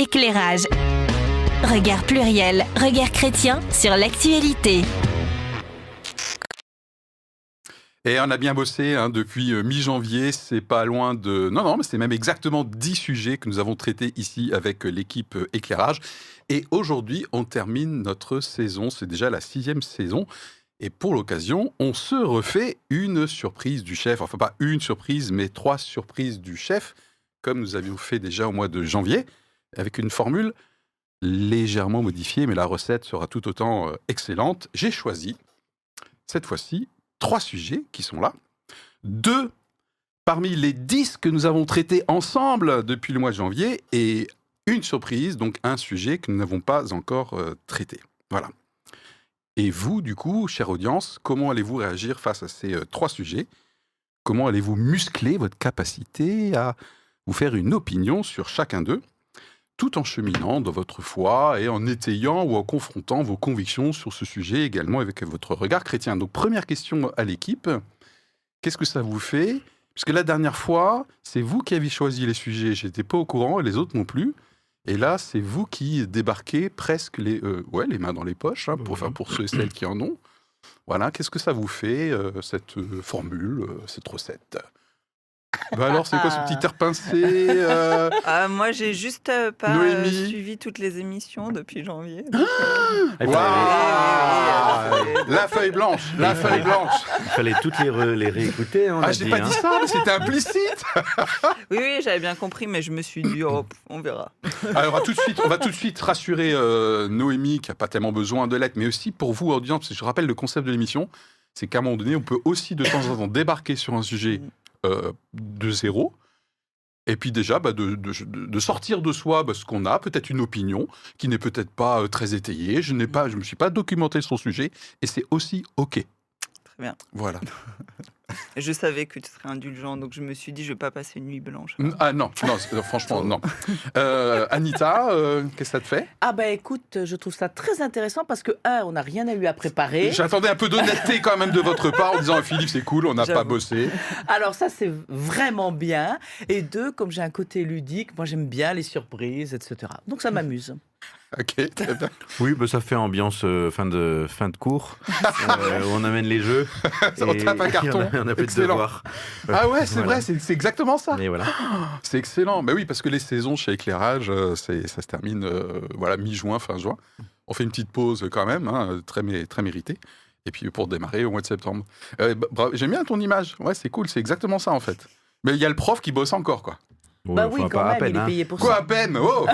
Éclairage. Regard pluriel, regard chrétien sur l'actualité. Et on a bien bossé hein, depuis euh, mi-janvier, c'est pas loin de... Non, non, mais c'est même exactement 10 sujets que nous avons traités ici avec euh, l'équipe euh, Éclairage. Et aujourd'hui, on termine notre saison, c'est déjà la sixième saison. Et pour l'occasion, on se refait une surprise du chef. Enfin, pas une surprise, mais trois surprises du chef, comme nous avions fait déjà au mois de janvier, avec une formule légèrement modifiée, mais la recette sera tout autant excellente. J'ai choisi, cette fois-ci, trois sujets qui sont là. Deux parmi les dix que nous avons traités ensemble depuis le mois de janvier et une surprise, donc un sujet que nous n'avons pas encore euh, traité. Voilà. Et vous, du coup, chère audience, comment allez-vous réagir face à ces euh, trois sujets? Comment allez-vous muscler votre capacité à vous faire une opinion sur chacun d'eux? Tout en cheminant dans votre foi et en étayant ou en confrontant vos convictions sur ce sujet également avec votre regard chrétien. Donc première question à l'équipe, qu'est-ce que ça vous fait? Puisque la dernière fois, c'est vous qui avez choisi les sujets, j'étais pas au courant et les autres non plus. Et là, c'est vous qui débarquez presque les, euh, ouais, les mains dans les poches, hein, pour, enfin, pour ceux et celles qui en ont. Voilà, qu'est-ce que ça vous fait, euh, cette euh, formule, cette recette? Bah alors, c'est quoi ce petit air pincé euh ah, Moi, j'ai juste euh, pas euh, suivi toutes les émissions depuis janvier. Ah la feuille blanche, la feuille blanche. Il fallait toutes les, les réécouter. On ah, j'ai pas dit hein. ça, mais c'était implicite. oui, oui, j'avais bien compris, mais je me suis dit, oh, on verra. Alors, on va tout de suite, on va tout de suite rassurer Noémie, qui a pas tellement besoin de l'aide, mais aussi pour vous, audience, parce que je rappelle le concept de l'émission, c'est qu'à un moment donné, on peut aussi de temps en temps débarquer sur un sujet mm. Euh, de zéro. Et puis déjà, bah, de, de, sortir de soi bah, ce qu'on a, peut-être une opinion qui n'est peut-être pas euh, très étayée. Je n'ai pas, je me suis pas documenté sur le sujet, et c'est aussi ok. Très bien. Voilà. Je savais que tu serais indulgent, donc je me suis dit, je vais pas passer une nuit blanche. Ah non, non euh, franchement, non. Euh, Anita, euh, qu'est-ce que ça te fait? Ah bah écoute, je trouve ça très intéressant parce que, un, on n'a rien à eu à préparer. J'attendais un peu d'honnêteté quand même de votre part en disant, Philippe, c'est cool, on n'a pas bossé. Alors ça, c'est vraiment bien. Et deux, comme j'ai un côté ludique, moi j'aime bien les surprises, etc. Donc ça m'amuse. Ok, très bien. Oui, bah, ça fait ambiance euh, fin, de, fin de cours, euh, on amène les jeux. on tape un carton. On a, plus de devoirs. Ah ouais, c'est vrai, c'est exactement ça. Et voilà. C'est excellent. Mais oui, parce que les saisons chez Éclairage, euh, ça se termine voilà, mi-juin, fin juin. On fait une petite pause quand même, hein, très, très méritée. Et puis pour démarrer au mois de septembre. J'aime bien ton image. Ouais, c'est cool, c'est exactement ça en fait. Mais il y a le prof qui bosse encore, quoi. bah oui, quand même, il est hein. payé pour ça. Quoi à peine? Oh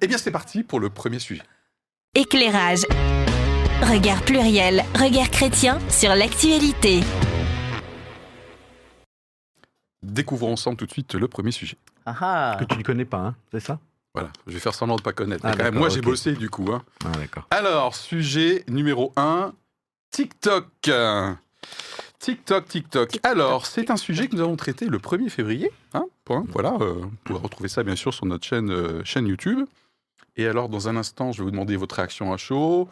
Eh bien, c'est parti pour le premier sujet. Éclairage. Regard pluriel, regard chrétien sur l'actualité. Découvrons ensemble tout de suite le premier sujet. Ah, ah. Que tu ne connais pas, hein, c'est ça? Voilà, je vais faire semblant de ne pas connaître. Ah, moi, j'ai bossé du coup. Hein. Ah, Alors, sujet numéro 1, TikTok. TikTok, TikTok. Alors, c'est un sujet que nous avons traité le 1er février. Hein, point, voilà, euh, vous pouvez retrouver ça bien sûr sur notre chaîne, euh, chaîne YouTube. Et alors, dans un instant, je vais vous demander votre réaction à chaud.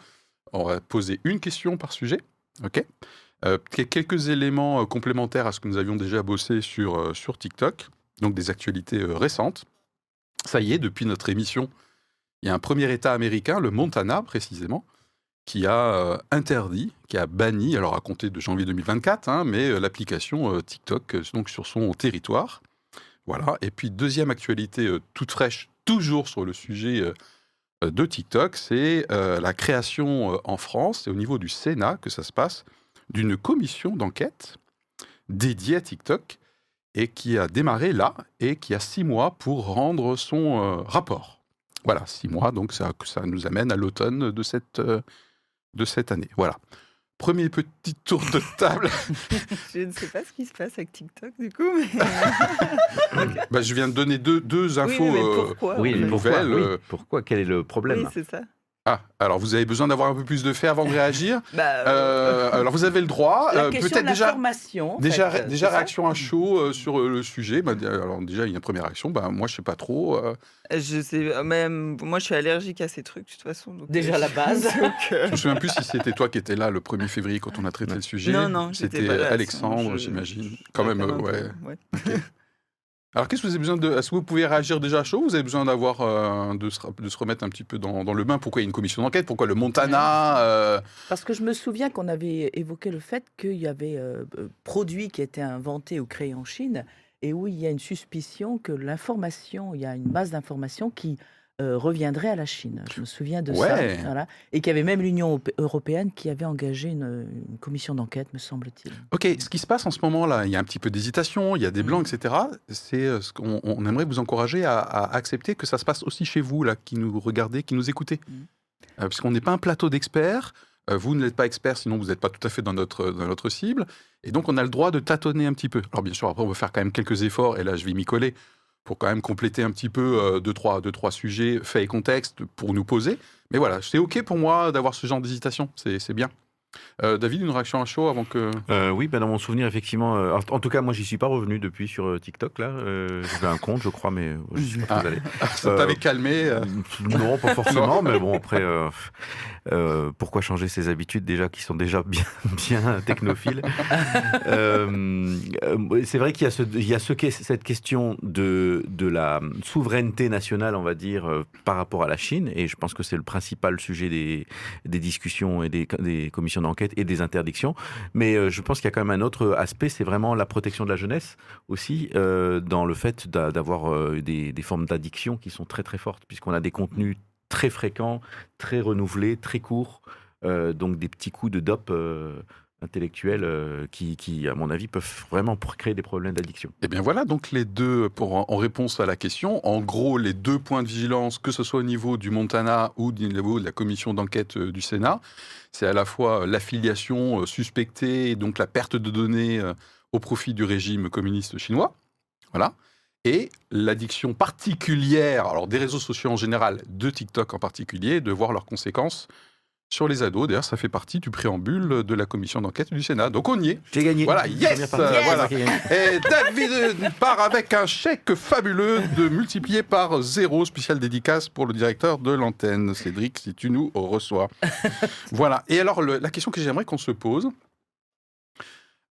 On va poser une question par sujet. OK? Euh, Quelques éléments complémentaires à ce que nous avions déjà bossé sur, sur TikTok. Donc, des actualités récentes. Ça y est, depuis notre émission, il y a un premier État américain, le Montana précisément, qui a euh, interdit, qui a banni, alors à compter de janvier 2024, hein, mais euh, l'application euh, TikTok donc sur son territoire. Voilà. Et puis deuxième actualité toute fraîche, toujours sur le sujet de TikTok, c'est la création en France et au niveau du Sénat que ça se passe d'une commission d'enquête dédiée à TikTok et qui a démarré là et qui a six mois pour rendre son rapport. Voilà, six mois, donc ça nous amène à l'automne de cette de cette année. Voilà. Premier petit tour de table. je ne sais pas ce qui se passe avec TikTok du coup. Mais... bah, je viens de donner deux, deux infos oui, euh, pourquoi, oui, pourquoi, pourquoi? Quel est le problème? Oui, c'est ça. Ah, alors vous avez besoin d'avoir un peu plus de faits avant de réagir. bah, euh, alors vous avez le droit. Euh, Peut-être déjà. Déjà, fait, déjà réaction à chaud euh, sur euh, le sujet. Bah, alors déjà il y a une première réaction. Bah, moi je sais pas trop. Je sais même. Moi je suis allergique à ces trucs de toute façon. Donc, déjà la base. je me souviens plus si c'était toi qui étais là le 1er février quand on a traité le sujet. Non non. C'était Alexandre, j'imagine. Quand même, ouais. Alors, qu'est-ce que vous avez besoin de. Est-ce que vous pouvez réagir déjà à chaud Vous avez besoin d'avoir. euh, de, se, de se remettre un petit peu dans, dans le bain? Pourquoi il y a une commission d'enquête? Pourquoi le Montana euh, Parce que je me souviens qu'on avait évoqué le fait qu'il y avait euh, euh, produits qui étaient inventés ou créés en Chine et où il y a une suspicion que l'information, il y a une base d'informations qui euh, reviendrait à la Chine. Je me souviens de Ouais. ça. Voilà. Et qu'il y avait même l'Union europé- européenne qui avait engagé une, une commission d'enquête, me semble-t-il. Ok, ce qui se passe en ce moment-là, il y a un petit peu d'hésitation, il y a des blancs, etc. C'est euh, ce qu'on on aimerait vous encourager à, à accepter que ça se passe aussi chez vous, là, qui nous regardez, qui nous écoutez. Mhm. Euh, parce qu'on n'est pas un plateau d'experts. euh, vous n'êtes pas expert, sinon vous n'êtes pas tout à fait dans notre, dans notre cible. Et donc, on a le droit de tâtonner un petit peu. Alors, bien sûr, après, on va faire quand même quelques efforts, et là, je vais m'y coller, pour quand même compléter un petit peu euh, deux, trois, deux, trois sujets, faits et contexte, pour nous poser. Mais voilà, c'est OK pour moi d'avoir ce genre d'hésitation. C'est bien. Euh, David, une réaction à chaud avant que. Euh, oui, ben dans mon souvenir, effectivement. euh, en, tout cas, moi, j'y suis pas revenu depuis sur TikTok. Là, j'avais un compte, je crois, mais je suis pas Ah. allé. Ça t'avait calmé Non, pas forcément, mais bon, après, euh, pourquoi changer ses habitudes déjà qui sont déjà bien, bien technophiles Euh, euh, C'est vrai qu'il y a, ce, il y a ce, que- cette question de, de la souveraineté nationale, on va dire, par rapport à la Chine, et je pense que c'est le principal sujet des, des discussions et des, des commissions d'enquête et des interdictions. Mais je pense qu'il y a quand même un autre aspect, c'est vraiment la protection de la jeunesse aussi, euh, dans le fait d'a- d'avoir des, des formes d'addiction qui sont très très fortes, puisqu'on a des contenus très fréquents, très renouvelés, très courts, euh, donc des petits coups de dope euh, intellectuels euh, qui, à mon avis, peuvent vraiment créer des problèmes d'addiction. Eh bien voilà, donc les deux, pour, en- réponse à la question, en gros, les deux points de vigilance, que ce soit au niveau du Montana ou au niveau de la commission d'enquête euh, du Sénat, c'est à la fois l'affiliation suspectée et donc la perte de données au profit du régime communiste chinois, voilà, et l'addiction particulière, alors des réseaux sociaux en général, de TikTok en particulier, de voir leurs conséquences sur les ados. D'ailleurs, ça fait partie du préambule de la commission d'enquête du Sénat. Donc on y est. J'ai gagné. Voilà, yes, voilà. Et David part avec un chèque fabuleux de multiplié par zéro, spécial dédicace pour le directeur de l'antenne. Cédric, si tu nous reçois. voilà. Et alors, le- la question que j'aimerais qu'on se pose,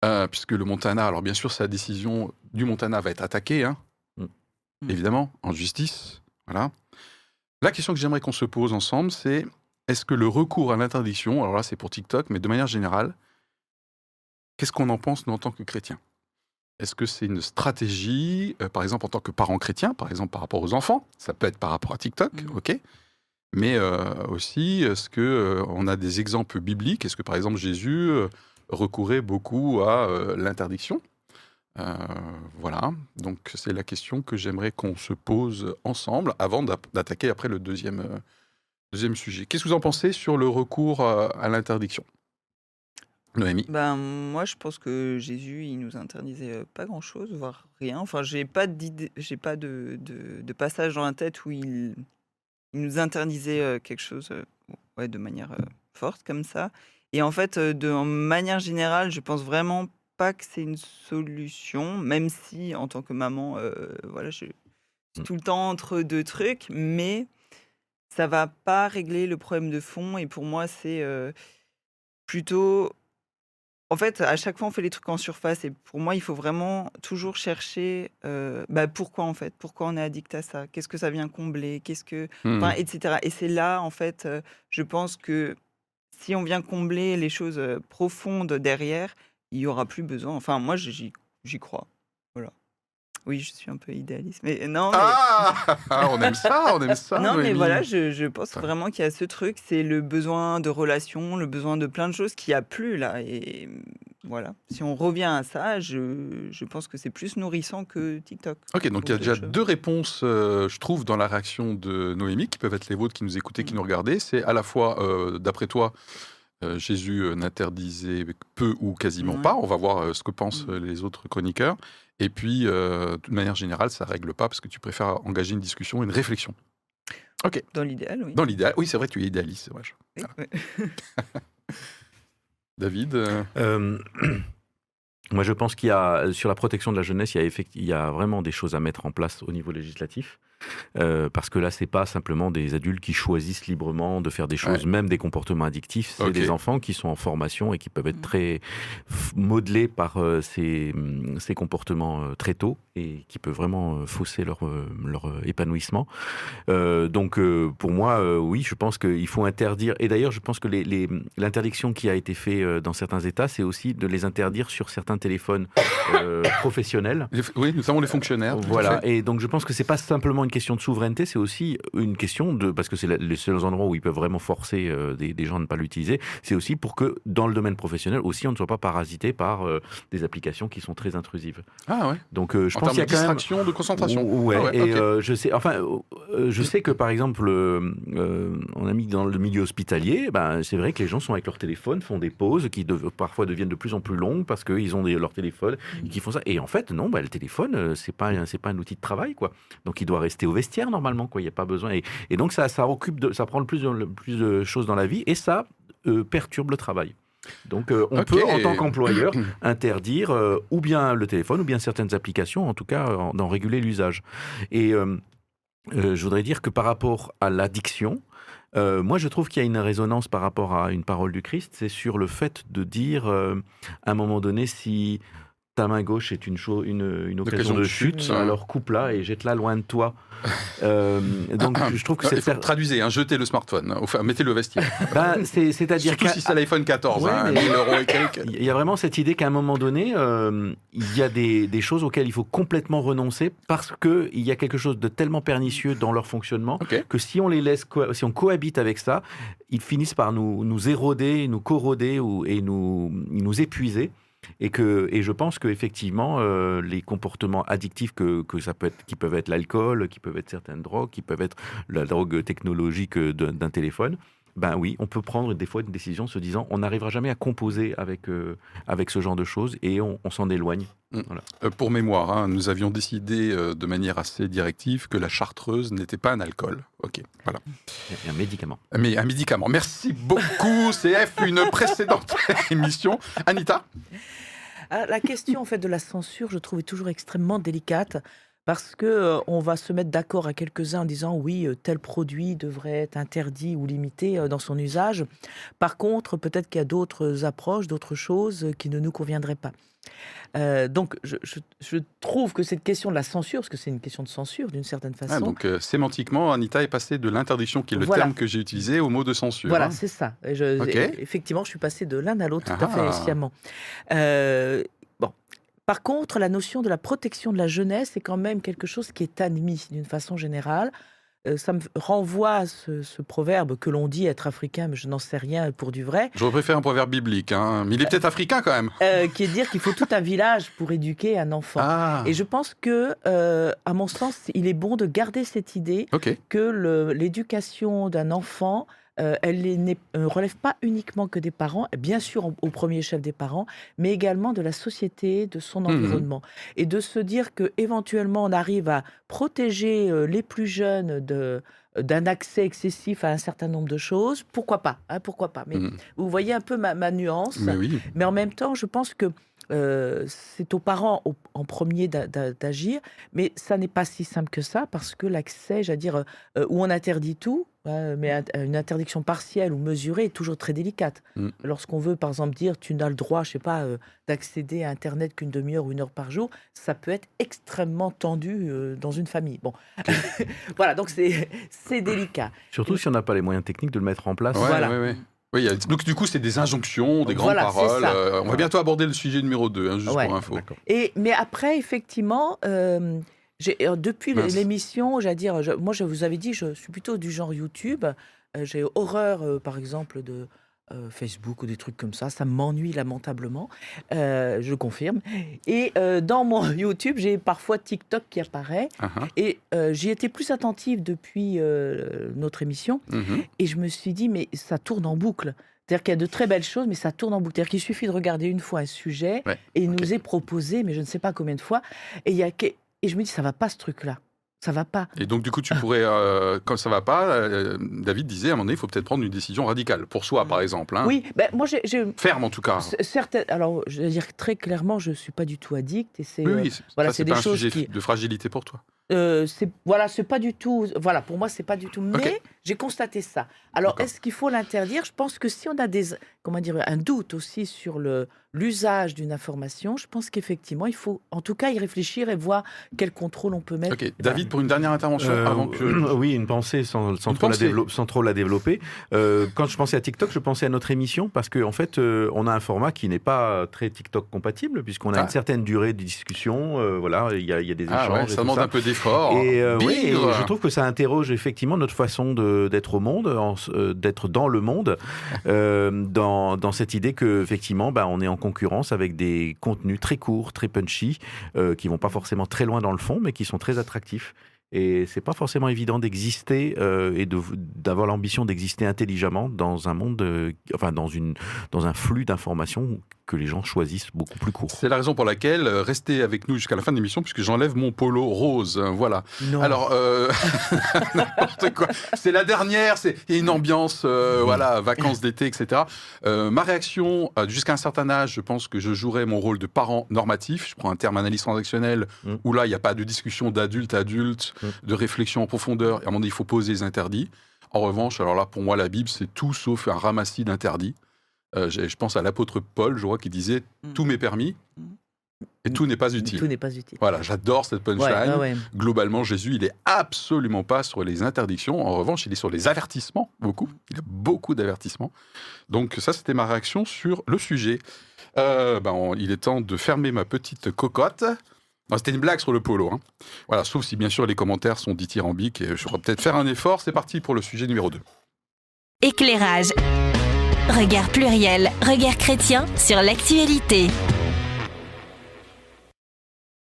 euh, puisque le Montana, alors bien sûr, sa décision du Montana va être attaquée, hein, Mm. évidemment, en justice. Voilà. La question que j'aimerais qu'on se pose ensemble, c'est est-ce que le recours à l'interdiction, alors là, c'est pour TikTok, mais de manière générale, qu'est-ce qu'on en pense, nous, en tant que chrétiens? Est-ce que c'est une stratégie, euh, par exemple en tant que parent chrétien, par exemple par rapport aux enfants? Ça peut être par rapport à TikTok, Mhm. ok. Mais euh, aussi, est-ce que euh, on a des exemples bibliques? Est-ce que par exemple Jésus euh, recourait beaucoup à l'interdiction? Euh, Voilà. Donc c'est la question que j'aimerais qu'on se pose ensemble avant d'attaquer après le deuxième euh, deuxième sujet. Qu'est-ce que vous en pensez sur le recours euh, à l'interdiction? Noémie? Ben, moi, je pense que Jésus, il nous interdisait pas grand-chose, voire rien. Enfin, j'ai pas j'ai pas de, de, passage dans la tête où il, nous interdisait quelque chose de manière forte comme ça. Et en fait, de manière générale, je pense vraiment pas que c'est une solution, même si en tant que maman, euh, voilà, je suis Mm. tout le temps entre deux trucs, mais ça va pas régler le problème de fond. Et pour moi, c'est euh, plutôt en fait, à chaque fois, on fait les trucs en surface. Et pour moi, il faut vraiment toujours chercher euh, bah, pourquoi, en fait? Pourquoi on est addict à ça? Qu'est-ce que ça vient combler? Qu'est-ce que. Enfin, etc. Et c'est là, en fait, je pense que si on vient combler les choses profondes derrière, il y aura plus besoin. Enfin, moi, j'y crois. Voilà. Oui, je suis un peu idéaliste. Mais non, mais. Ah On aime ça, on aime ça. Non, mais voilà, je, je pense vraiment qu'il y a ce truc, c'est le besoin de relations, le besoin de plein de choses qu'il n'y a plus là. Et voilà, si on revient à ça, je, je pense que c'est plus nourrissant que TikTok. Ok, donc il y a déjà choses. deux réponses, euh, je trouve, dans la réaction de Noémie, qui peuvent être les vôtres qui nous écoutez, qui Mm. nous regardez. C'est à la fois, euh, d'après toi, Jésus euh, n'interdisait peu ou quasiment Ouais. pas. On va voir euh, ce que pensent Mm. euh, les autres chroniqueurs. Et puis, euh, de manière générale, ça règle pas parce que tu préfères engager une discussion, une réflexion. Dans l'idéal, oui. Dans l'idéal, oui, c'est vrai, tu es idéaliste, c'est vrai. Oui, Voilà. oui. David, euh, Euh, moi, je pense qu'il y a, sur la protection de la jeunesse, il y a, effect- il y a vraiment des choses à mettre en place au niveau législatif. Euh, parce que là, c'est pas simplement des adultes qui choisissent librement de faire des choses, même des comportements addictifs. C'est des enfants qui sont en formation et qui peuvent être Mm. très modelés par euh, ces, hum, ces comportements euh, très tôt et qui peuvent vraiment euh, fausser leur, leur euh, épanouissement. Euh, donc, euh, pour moi, euh, oui, je pense qu'il faut interdire. Et d'ailleurs, je pense que les- les- l'interdiction qui a été faite euh, dans certains États, c'est aussi de les interdire sur certains téléphones euh, professionnels. Oui, nous avons les fonctionnaires. Voilà, et donc je pense que c'est pas simplement une question de souveraineté, c'est aussi une question de parce que c'est les seuls endroits où ils peuvent vraiment forcer euh, des, des gens à ne pas l'utiliser. C'est aussi pour que dans le domaine professionnel aussi on ne soit pas parasité par euh, des applications qui sont très intrusives. Ah ouais. Donc euh, je en pense qu'il de y a quand même distraction, de concentration. Ouais, Ah ouais, et je sais, enfin, je sais que par exemple, on a mis dans le milieu hospitalier, ben, c'est vrai que les gens sont avec leur téléphone, font des pauses qui parfois deviennent de plus en plus longues parce qu'ils ont des- leur téléphone et qui font ça. Et en fait, non, ben, le téléphone, c'est pas, c'est pas un outil de travail, quoi. Donc il doit rester au vestiaire normalement, quoi. Il n'y a pas besoin. Et, et donc ça, ça occupe, de, ça prend le plus, de, le plus de choses dans la vie et ça euh, perturbe le travail. Donc euh, on peut, en tant qu'employeur, interdire euh, ou bien le téléphone ou bien certaines applications, en tout cas en- d'en réguler l'usage. Et je voudrais dire que par rapport à l'addiction, euh, moi je trouve qu'il y a une résonance par rapport à une parole du Christ, c'est sur le fait de dire euh, à un moment donné si ta main gauche est une, cho- une, une occasion de chute, hein. alors coupe-la et jette-la loin de toi. Euh, donc je trouve que Ah, c'est faire- traduisez, hein, jetez le smartphone, enfin mettez-le au vestiaire. ben, c'est- c'est-à-dire qu'à- si c'est l'iPhone 14, Ouais, hein, mais- 1000 euros et quelques. Il y a vraiment cette idée qu'à un moment donné, euh, il y a des, des choses auxquelles il faut complètement renoncer parce qu'il y a quelque chose de tellement pernicieux dans leur fonctionnement que si on les laisse, si on cohabite avec ça, ils finissent par nous, nous éroder, nous corroder ou, et nous, nous épuiser. Et, que, et je pense qu'effectivement, euh, les comportements addictifs que, que ça peut être, qui peuvent être l'alcool, qui peuvent être certaines drogues, qui peuvent être la drogue technologique d'un d'un téléphone, ben oui, on peut prendre des fois une décision en se disant on n'arrivera jamais à composer avec, euh, avec ce genre de choses et on, on s'en éloigne. Euh, pour mémoire, hein, nous avions décidé euh, de manière assez directive que la chartreuse n'était pas un alcool. Ok, voilà. Un médicament. Mais un médicament. Merci beaucoup, CF, une précédente émission. Anita? La question en fait de la censure, je trouve, est toujours extrêmement délicate parce que euh, on va se mettre d'accord à quelques-uns en disant oui, euh, tel produit devrait être interdit ou limité euh, dans son usage. Par contre, peut-être qu'il y a d'autres approches, d'autres choses qui ne nous conviendraient pas. Donc, je, je- je trouve que cette question de la censure, parce que c'est une question de censure d'une certaine façon, Ah, Donc, euh, sémantiquement, Anita est passée de l'interdiction, qui est le Voilà. terme que j'ai utilisé, au mot de censure. Voilà, hein. c'est ça. Je- Effectivement, je suis passée de l'un à l'autre tout à fait Ah. sciemment. Euh. Par contre, la notion de la protection de la jeunesse est quand même quelque chose qui est admis d'une façon générale. Euh, ça me renvoie à ce, ce proverbe que l'on dit être africain, mais je n'en sais rien pour du vrai, Je préfère un proverbe biblique, hein, mais il est peut-être africain quand même. euh, qui est de dire qu'il faut tout un village pour éduquer un enfant. Ah, Et je pense que, euh, à mon sens, il est bon de garder cette idée que l'éducation d'un enfant, euh, elle ne relève pas uniquement que des parents, bien sûr au, au premier chef des parents, mais également de la société, de son environnement. Et de se dire que éventuellement on arrive à protéger euh, les plus jeunes de d'un accès excessif à un certain nombre de choses, pourquoi pas hein, Pourquoi pas Mais Mhm. vous voyez un peu ma, ma nuance. Mais oui. Mais en même temps, je pense que euh, c'est aux parents au- en premier d'a- d'a- d'agir, mais ça n'est pas si simple que ça parce que l'accès, j'allais dire, euh, où on interdit tout, hein, mais un- une interdiction partielle ou mesurée est toujours très délicate. Mm. Lorsqu'on veut, par exemple, dire tu n'as le droit, je sais pas, euh, d'accéder à Internet qu'une demi-heure ou une heure par jour, ça peut être extrêmement tendu euh, dans une famille. Bon, voilà, donc c'est c'est délicat. Surtout si on n'a pas les moyens techniques de le mettre en place. Ouais, Voilà. ouais, ouais. Oui, donc du coup, c'est des injonctions, des grandes Voilà, paroles. Euh, on va bientôt aborder le sujet numéro 2, juste Ouais. pour info. Et, mais après, effectivement, euh, euh, depuis Mince. l'émission, j'allais dire, je- moi je vous avais dit, je suis plutôt du genre YouTube. Euh, j'ai horreur, euh, par exemple, de euh, Facebook ou des trucs comme ça. Ça m'ennuie lamentablement, euh, je confirme. Et euh, dans mon YouTube, j'ai parfois TikTok qui apparaît. Ah, ah. Et euh, j'y étais plus attentive depuis euh, notre émission. Mhm. Et je me suis dit, mais ça tourne en boucle. C'est-à-dire qu'il y a de très belles choses, mais ça tourne en boucle. C'est-à-dire qu'il suffit de regarder une fois un sujet Ouais, et il nous est proposé, mais je ne sais pas combien de fois. Et, il y a et je me dis, ça va pas ce truc-là. Ça va pas. Et donc, du coup, tu pourrais, euh, quand ça va pas, euh, David disait à un moment donné, il faut peut-être prendre une décision radicale, pour soi, par exemple. hein. Oui, ben, moi, j'ai. Ferme, en tout cas. Certaines, alors, je veux dire très clairement, je suis pas du tout addict et c'est Oui, euh, oui, c'est- voilà, c'est c'est des pas un choses sujet qui- de fragilité pour toi. Euh, c'est voilà, c'est pas du tout. Voilà, pour moi, c'est pas du tout. Mais j'ai constaté ça. Alors, est-ce qu'il faut l'interdire? Je pense que si on a des, comment dire, un doute aussi sur le l'usage d'une information, je pense qu'effectivement, il faut, en tout cas, y réfléchir et voir quel contrôle on peut mettre. Ok, David, pour une dernière intervention Euh, avant que. Oui, une pensée sans, sans Une trop, pensée. La dévelop- sans trop la développer. Euh, quand je pensais à TikTok, je pensais à notre émission parce qu'en en fait, euh, on a un format qui n'est pas très TikTok compatible puisqu'on a Ah. une certaine durée de discussion. euh, voilà, il y, a- il y a des Ah échanges. ouais, et ça demande ça. un peu d'effort. Et, euh, oui, et je trouve que ça interroge effectivement notre façon d'être au monde, euh, d'être dans le monde, euh, dans, dans cette idée que effectivement, bah, on est en concurrence avec des contenus très courts, très punchy, euh, qui vont pas forcément très loin dans le fond, mais qui sont très attractifs. Et c'est pas forcément évident d'exister euh, et de- d'avoir l'ambition d'exister intelligemment dans un monde, euh, enfin dans une dans un flux d'informations que les gens choisissent beaucoup plus court. C'est la raison pour laquelle euh, restez avec nous jusqu'à la fin de l'émission puisque j'enlève mon polo rose. hein, Voilà. Non. Alors, euh, n'importe quoi. C'est la dernière, c'est il y a une ambiance, euh, voilà, vacances d'été, etc. Euh, ma réaction, euh, jusqu'à un certain âge, je pense que je jouerais mon rôle de parent normatif. Je prends un terme analyse transactionnelle Mm. où là, il n'y a pas de discussion d'adulte à adulte. De réflexion en profondeur. Et à un moment donné, il faut poser les interdits. En revanche, alors là, pour moi, la Bible, c'est tout sauf un ramassis d'interdits. Euh, je pense à l'apôtre Paul, je crois, qui disait Mm. Tout m'est permis Mm. et tout n'est pas utile. Tout n'est pas utile. Voilà, j'adore cette punchline. Ouais, ouais, ouais. Globalement, Jésus, il est absolument pas sur les interdictions. En revanche, il est sur les avertissements, beaucoup. Il a beaucoup d'avertissements. Donc ça, c'était ma réaction sur le sujet. Euh, ben, on- il est temps de fermer ma petite cocotte. C'était une blague sur le polo. hein. Voilà, sauf si bien sûr les commentaires sont dithyrambiques et je pourrais peut-être faire un effort. C'est parti pour le sujet numéro 2. Éclairage. Regard pluriel, regard chrétien sur l'actualité.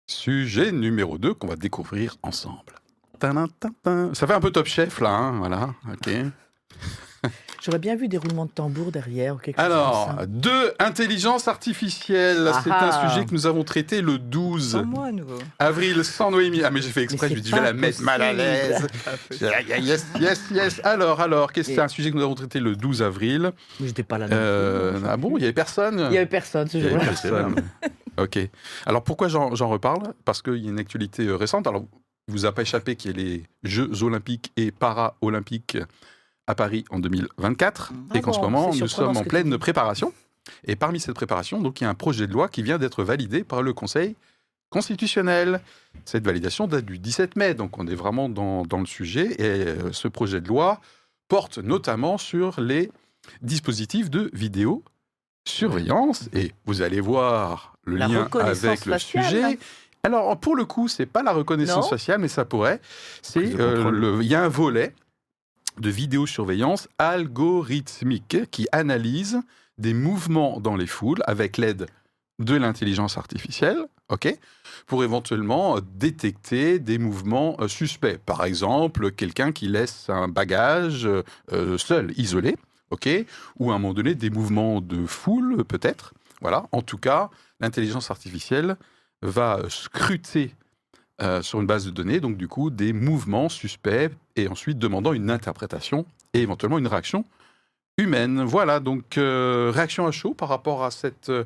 Sujet numéro 2 qu'on va découvrir ensemble. Ça fait un peu top chef là, hein, voilà. Ok. J'aurais bien vu des roulements de tambour derrière ou quelque chose Alors, comme ça. deux, intelligence artificielle. Ah C'est un sujet que nous avons traité le 12 Sans moi nouveau. avril sans Noémie. Ah, mais j'ai fait exprès, je me dis, je vais la mettre mal à l'aise. Yes, yes, yes. Alors, alors, qu'est-ce que c'est un sujet que nous avons traité le 12 avril? J'étais pas là. Euh. Ah bon, il n'y avait personne? Il n'y avait personne ce jour-là. Ok. Alors, pourquoi j'en j'en reparle? Parce qu'il y a une actualité euh, récente. Alors, il vous a pas échappé qu'il y a les Jeux olympiques et para-olympiques à Paris en 2024 Ah et qu'en ce moment, nous sommes en pleine préparation. Et parmi cette préparation, donc, il y a un projet de loi qui vient d'être validé par le Conseil constitutionnel. Cette validation date du 17 mai, donc on est vraiment dans, dans le sujet. Et euh, ce projet de loi porte notamment sur les dispositifs de vidéosurveillance. Et vous allez voir le La lien avec le faciale. sujet. Alors, pour le coup, c'est pas la reconnaissance Non. faciale, mais ça pourrait. C'est euh, il y a un volet de vidéosurveillance algorithmique qui analyse des mouvements dans les foules avec l'aide de l'intelligence artificielle, ok, pour éventuellement euh, détecter des mouvements euh, suspects. Par exemple, quelqu'un qui laisse un bagage euh, seul, isolé, ok, ou à un moment donné des mouvements de foule, peut-être. Voilà. En tout cas, l'intelligence artificielle va scruter euh, sur une base de données, donc du coup, des mouvements suspects et ensuite demandant une interprétation et éventuellement une réaction humaine. Voilà, donc euh, réaction à chaud par rapport à cette, euh,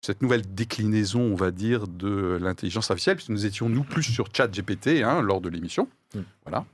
cette nouvelle déclinaison, on va dire, de l'intelligence artificielle, puisque nous étions, nous, plus sur ChatGPT hein, lors de l'émission. Mm. Voilà.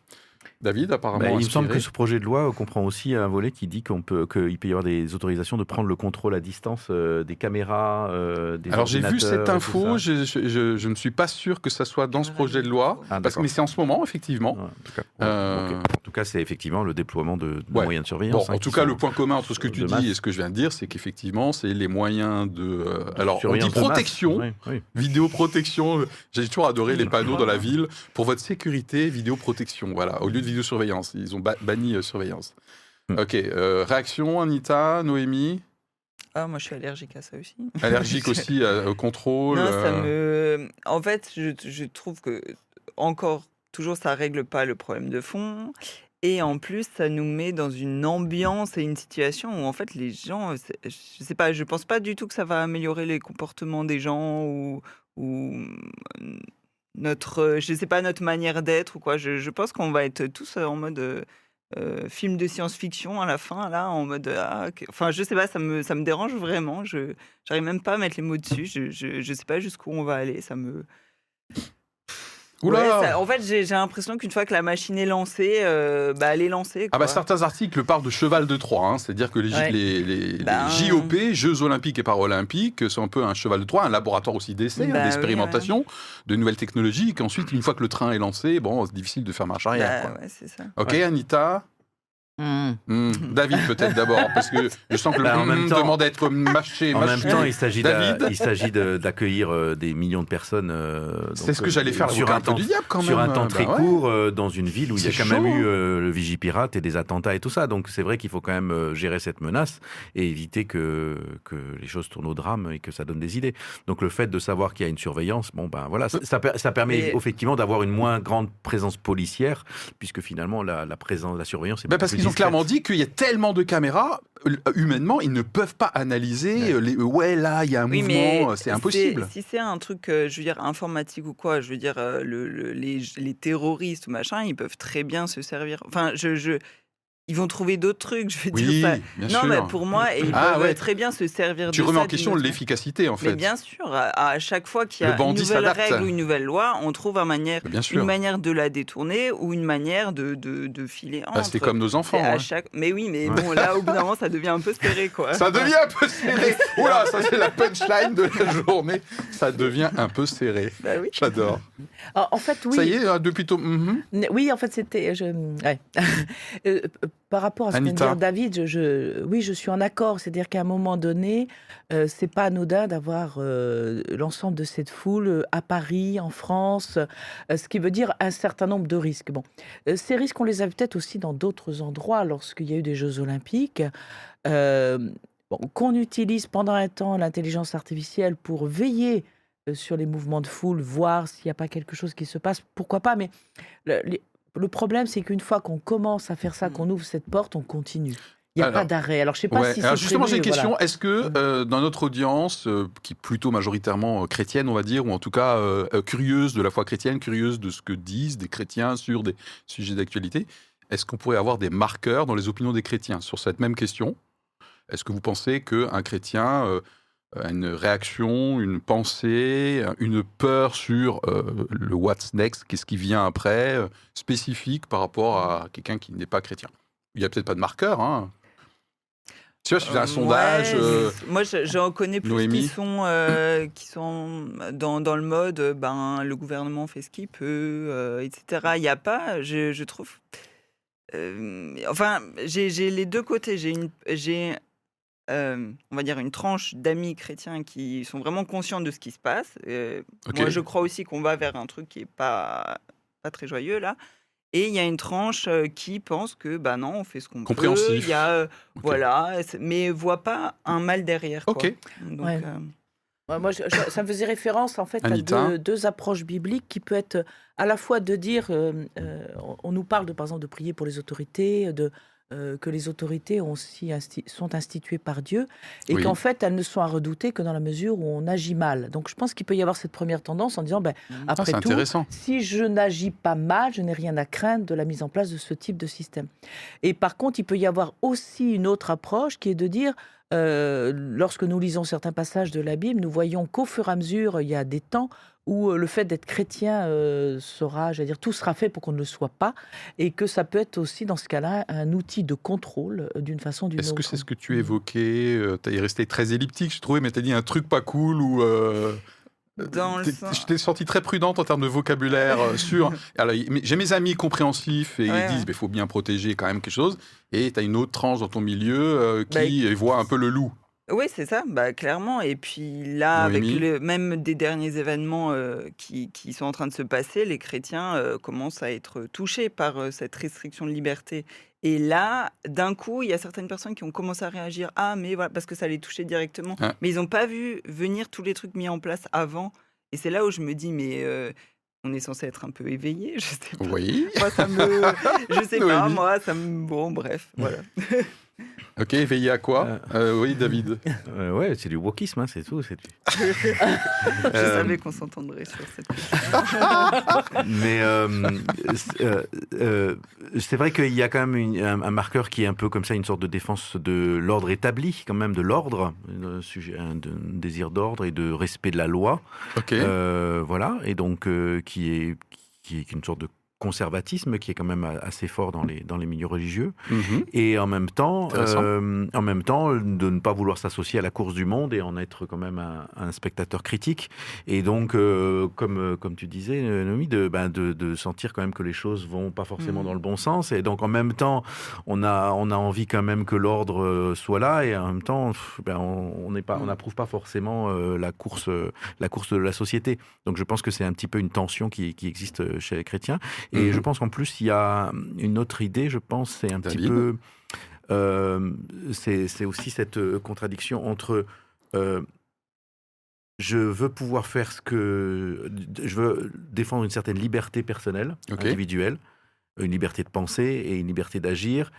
David, apparemment. Bah, il me semble que ce projet de loi comprend aussi un volet qui dit qu'on peut qu'il peut y avoir des autorisations de prendre le contrôle à distance euh, des caméras, euh, des Alors j'ai vu cette info, je, je- je- je ne suis pas sûr que ça soit dans ce projet de loi, Ah, parce mais c'est en ce moment, effectivement. Ouais, en tout cas, Euh, ouais, ok. En tout cas, c'est effectivement le déploiement de, de Ouais. moyens de Bon, surveillance. hein, en tout cas, sont- le point commun entre ce que tu dis masse. et ce que je viens de dire, c'est qu'effectivement, c'est les moyens de. euh, alors, on dit protection, oui. vidéoprotection. J'ai toujours adoré les panneaux dans la ville pour votre sécurité, vidéoprotection. Voilà, au lieu de vidéosurveillance, ils ont ba- banni euh, surveillance. Hmm. Ok, euh, réaction, Anita, Noémie, Ah, moi, je suis allergique à ça aussi. allergique aussi à- au contrôle. Non, ça euh, me. En fait, je, je trouve que encore, toujours, ça règle pas le problème de fond. Et en plus, ça nous met dans une ambiance et une situation où, en fait, les gens, c'est- je sais pas, je pense pas du tout que ça va améliorer les comportements des gens ou, ou notre, je sais pas, notre manière d'être ou quoi. Je, pense qu'on va être tous en mode euh, euh, film de science-fiction à la fin, là, en mode, ah, enfin, je sais pas, ça me, ça me dérange vraiment. Je, J'arrive même pas à mettre les mots dessus. Je, je, je sais pas jusqu'où on va aller. Ça me. Oula Ouais, ça- en fait, j'ai l'impression qu'une fois que la machine est lancée, euh, bah, elle est lancée. Ah bah certains articles parlent de cheval de Troie, hein, c'est-à-dire que les, J- Ouais. les, les- les Ben- JOP, Jeux Olympiques et Paralympiques, sont un peu un cheval de Troie, un laboratoire aussi d'essai, Bah hein, oui, d'expérimentation, de nouvelles technologies, et qu'ensuite, une fois que le train est lancé, bon, c'est difficile de faire marche arrière. Bah, quoi. ouais, c'est ça. Ok, Anita Hmm. Hmm, David peut-être d'abord, parce que je sens que le Bah, en même temps- demande à être mâché. En même temps, il s'agit d'a- David il s'agit de- d'accueillir euh, des millions de personnes. euh, c'est ce que euh, j'allais faire sur un temps du diable quand sur un temps très Bah ouais. court euh, dans une ville où il y a quand même eu euh, le Vigipirate et des attentats et tout ça. Donc c'est vrai qu'il faut quand même euh, gérer cette menace et éviter que, que les choses tournent au drame et que ça donne des idées. Donc le fait de savoir qu'il y a une surveillance, bon ben voilà, ça, ça per- ça permet Et- effectivement d'avoir une moins grande présence policière puisque finalement la, la présence, la surveillance est Bah parce plus ont clairement dit qu'il y a tellement de caméras, euh, humainement, ils ne peuvent pas analyser. Ouais. euh, Les, ouais, là, il y a un Oui, mais mouvement, euh, c'est impossible. Si c'est un truc, euh, je veux dire, informatique ou quoi, je veux dire, euh, le, le- les, les terroristes ou machin, ils peuvent très bien se servir. Enfin, je, je, ils vont trouver d'autres trucs, je veux Oui, dire. ça- bien non, sûr. mais pour moi, et ils Ah, peuvent ouais. très bien se servir Tu de remets ça en question l'efficacité, en fait. Mais bien sûr, à, à chaque fois qu'il y a une nouvelle règle ou une nouvelle loi, on trouve un manière, Bien sûr. une manière de la détourner ou une manière de, de, de filer Bah, entre. c'est comme nos enfants. à hein. chaque... Mais oui, mais Ouais. bon, là, au bout d'un moment, ça devient un peu serré, quoi. Ça devient un peu serré. Oula, ça c'est la punchline de la journée. Ça devient un peu serré. Bah oui. J'adore. En fait, oui. Ça y est, hein, depuis tôt. Mhm. Oui, en fait, c'était. Je... ouais. Par rapport à ce que vient de dire David, je, je- oui, je suis en accord. C'est-à-dire qu'à un moment donné, euh, c'est pas anodin d'avoir euh, l'ensemble de cette foule euh, à Paris, en France, euh, ce qui veut dire un certain nombre de risques. Bon, ces risques, on les a peut-être aussi dans d'autres endroits lorsqu'il y a eu des Jeux Olympiques. Bon, qu'on utilise pendant un temps l'intelligence artificielle pour veiller sur les mouvements de foule, voir s'il n'y a pas quelque chose qui se passe, pourquoi pas, mais le, les- le problème, c'est qu'une fois qu'on commence à faire ça, qu'on ouvre cette porte, on continue. Il n'y a Alors, pas d'arrêt. Alors, je sais pas Ouais. si Alors c'est justement, j'ai une question. voilà. Est-ce que euh, dans notre audience, euh, qui est plutôt majoritairement euh, chrétienne, on va dire, ou en tout cas euh, euh, curieuse de la foi chrétienne, curieuse de ce que disent des chrétiens sur des sujets d'actualité, est-ce qu'on pourrait avoir des marqueurs dans les opinions des chrétiens sur cette même question? Est-ce que vous pensez qu'un chrétien euh, une réaction, une pensée, une peur sur euh, le what's next, qu'est-ce qui vient après, euh, spécifique par rapport à quelqu'un qui n'est pas chrétien Il n'y a peut-être pas de marqueur, hein tu vois, faisais un Euh, sondage. ouais, euh, Moi, je- j'en connais plus Noémie qui sont, euh, qui sont dans, dans le mode, euh, ben, le gouvernement fait ce qu'il peut, euh, etc. Il n'y a pas, je, je trouve. euh, enfin, j'ai les deux côtés. J'ai, euh, on va dire, une tranche d'amis chrétiens qui sont vraiment conscients de ce qui se passe. Euh. Moi, je crois aussi qu'on va vers un truc qui est pas, pas très joyeux là. Et il y a une tranche euh, qui pense que, bah non, on fait ce qu'on peut. Il y a, euh, voilà, mais voit pas un mal derrière. Quoi. Ok. Donc, Ouais. euh, Ouais, moi, je- je- ça me faisait référence en fait Anita à deux, deux approches bibliques qui peut être à la fois de dire, euh, euh, on- on nous parle de par exemple de prier pour les autorités, de euh, que les autorités ont aussi insti- sont instituées par Dieu et Oui. qu'en fait elles ne sont à redouter que dans la mesure où on agit mal. Donc je pense qu'il peut y avoir cette première tendance en disant, ben, Ah, après tout, intéressant. si je n'agis pas mal, je n'ai rien à craindre de la mise en place de ce type de système. Et par contre, il peut y avoir aussi une autre approche qui est de dire, euh, lorsque nous lisons certains passages de la Bible, nous voyons qu'au fur et à mesure, il y a des temps où euh, le fait d'être chrétien euh, sera, j'allais dire, tout sera fait pour qu'on ne le soit pas, et que ça peut être aussi, dans ce cas-là, un outil de contrôle euh, d'une façon ou d'une autre. Est-ce que c'est ce que tu évoquais Tu es resté très elliptique, je trouvais, mais tu as dit un truc pas cool ou. euh, Dans le sens- Je t'ai senti très prudente en termes de vocabulaire sur. Alors, j'ai mes amis compréhensifs et Ouais, ils disent ouais. il faut bien protéger quand même quelque chose. Et tu as une autre tranche dans ton milieu euh, Bah, qui voit un peu le loup. Oui, c'est ça, bah, clairement. Et puis là, Noémie? avec le, même des derniers événements euh, qui, qui sont en train de se passer, les chrétiens euh, commencent à être touchés par euh, cette restriction de liberté. Et là, d'un coup, il y a certaines personnes qui ont commencé à réagir. Ah, mais voilà, parce que ça les touchait directement. Ah. Mais ils n'ont pas vu venir tous les trucs mis en place avant. Et c'est là où je me dis, mais on est censé être un peu éveillé, je sais pas. Oui. Moi, ça me. Je sais pas, moi, ça me. Bon, bref, voilà. Ok, veiller à quoi Euh, Oui, David. Euh, ouais, c'est du wokisme, hein, c'est tout. c'est- je Euh, savais qu'on s'entendrait sur cette question. Mais euh, c'est euh, euh, vrai qu'il y a quand même une- un, un marqueur qui est un peu comme ça, une sorte de défense de l'ordre établi, quand même de l'ordre, un, sujet- un- désir d'ordre et de respect de la loi. Ok. Euh, voilà, et donc euh, qui est qui est une sorte de conservatisme qui est quand même assez fort dans les, dans les milieux religieux, Mhm. et en même temps, euh, en même temps, de ne pas vouloir s'associer à la course du monde et en être quand même un, un spectateur critique. Et donc, euh, comme, euh, comme tu disais, euh, Noémie, de, ben, de, de sentir quand même que les choses vont pas forcément Mhm. dans le bon sens. Et donc, en même temps, on a, on a envie quand même que l'ordre euh, soit là, et en même temps, ben, on n'est pas, on Mhm. n'approuve pas forcément euh, la course, euh, la course de la société. Donc, je pense que c'est un petit peu une tension qui, qui existe euh, chez les chrétiens. Et Mhm. je pense qu'en plus, il y a une autre idée, je pense, c'est un petit peu. euh, c'est aussi cette euh, contradiction entre. euh, je veux pouvoir faire ce que. Je veux défendre une certaine liberté personnelle, individuelle, une liberté de penser et une liberté d'agir.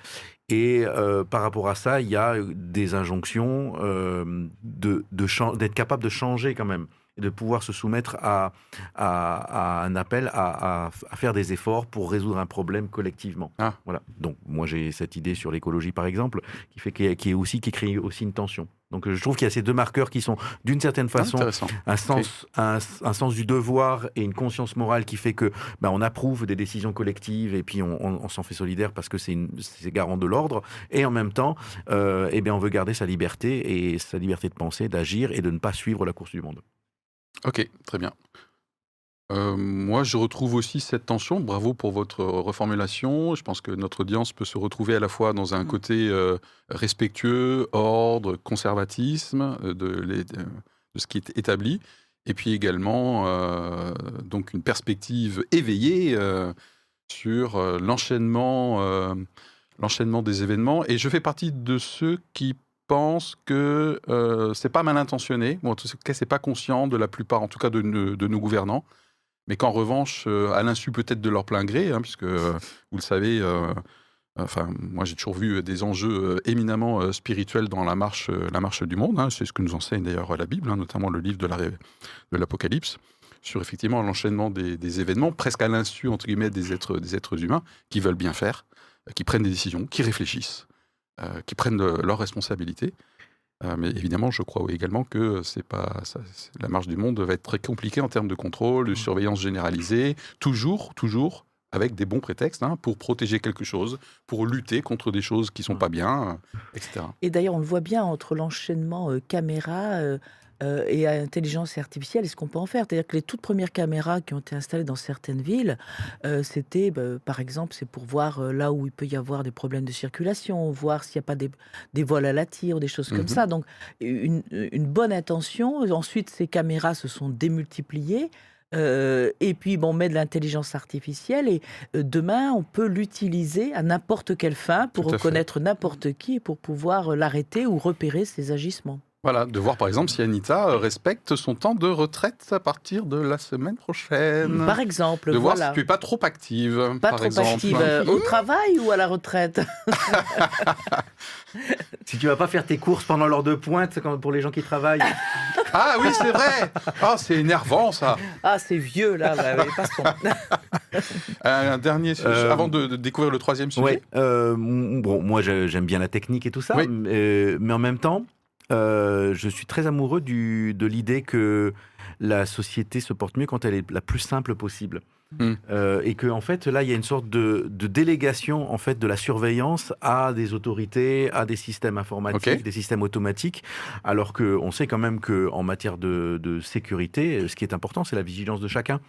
Et euh, par rapport à ça, il y a des injonctions euh, de, de d'être capable de changer quand même et de pouvoir se soumettre à, à, à un appel à, faire des efforts pour résoudre un problème collectivement. Ah. Voilà. Donc moi j'ai cette idée sur l'écologie par exemple qui fait a- qui est aussi qui crée aussi une tension. Donc je trouve qu'il y a ces deux marqueurs qui sont d'une certaine façon un sens, un, un sens du devoir et une conscience morale qui fait que ben, on approuve des décisions collectives et puis on, on- on s'en fait solidaire parce que c'est garant de l'ordre. Et en même temps, euh, eh bien, on veut garder sa liberté et sa liberté de penser, d'agir et de ne pas suivre la course du monde. Ok, très bien. Euh, moi, je retrouve aussi cette tension. Bravo pour votre reformulation. Je pense que notre audience peut se retrouver à la fois dans un Mm. côté euh, respectueux, ordre, conservatisme euh, de, les- de- de ce qui est établi, et puis également euh, donc une perspective éveillée euh, sur euh, l'enchaînement, euh, l'enchaînement des événements. Et je fais partie de ceux qui pensent que euh, c'est pas mal intentionné, ou en tout cas c'est pas conscient de la plupart, en tout cas de, nos- de nos gouvernants, mais qu'en revanche, euh, à l'insu peut-être de leur plein gré, hein, puisque euh, vous le savez, euh, enfin moi j'ai toujours vu des enjeux éminemment spirituels dans la marche, la marche du monde. hein. c'est ce que nous enseigne d'ailleurs la Bible, hein, notamment le livre de l'Apocalypse, sur effectivement l'enchaînement des, des événements, presque à l'insu entre guillemets des êtres, des êtres humains qui veulent bien faire, qui prennent des décisions, qui réfléchissent, euh, qui prennent euh, leurs responsabilités. Euh, mais évidemment, je crois également que c'est pas ça- la marche du monde va être très compliquée en termes de contrôle, de surveillance généralisée, toujours, toujours avec des bons prétextes hein, pour protéger quelque chose, pour lutter contre des choses qui sont pas bien, euh, etc. Et d'ailleurs, on le voit bien entre l'enchaînement euh, caméra euh, et intelligence artificielle et ce qu'on peut en faire? C'est-à-dire que les toutes premières caméras qui ont été installées dans certaines villes, euh, c'était, bah, par exemple, c'est pour voir euh, là où il peut y avoir des problèmes de circulation, voir s'il n'y a pas des, des vols à la tire ou des choses comme ça. Donc, une, une bonne intention. Ensuite, ces caméras se sont démultipliées. Et puis, bon, on met de l'intelligence artificielle et demain, on peut l'utiliser à n'importe quelle fin pour à reconnaître n'importe qui et pour pouvoir l'arrêter ou repérer ses agissements. Voilà, de voir par exemple si Anita euh, respecte son temps de retraite à partir de la semaine prochaine. Par exemple, de voir voilà. si tu es pas trop active, Pas par trop exemple. active euh, au travail ou à la retraite Si tu vas pas faire tes courses pendant l'heure de pointe, pour les gens qui travaillent. Ah oui, c'est vrai. Ah, c'est énervant ça. Ah, c'est vieux là, oui, passons. Un dernier sujet, Euh, avant de, de découvrir le troisième sujet. Ouais, euh, bon, moi j'aime bien la technique et tout ça, Oui. euh, mais en même temps, euh, je suis très amoureux de l'idée que la société se porte mieux quand elle est la plus simple possible. Hmm. Euh, et que en fait là il y a une sorte de, de délégation en fait de la surveillance à des autorités, à des systèmes informatiques, des systèmes automatiques, alors que on sait quand même que en matière de, de sécurité, ce qui est important c'est la vigilance de chacun.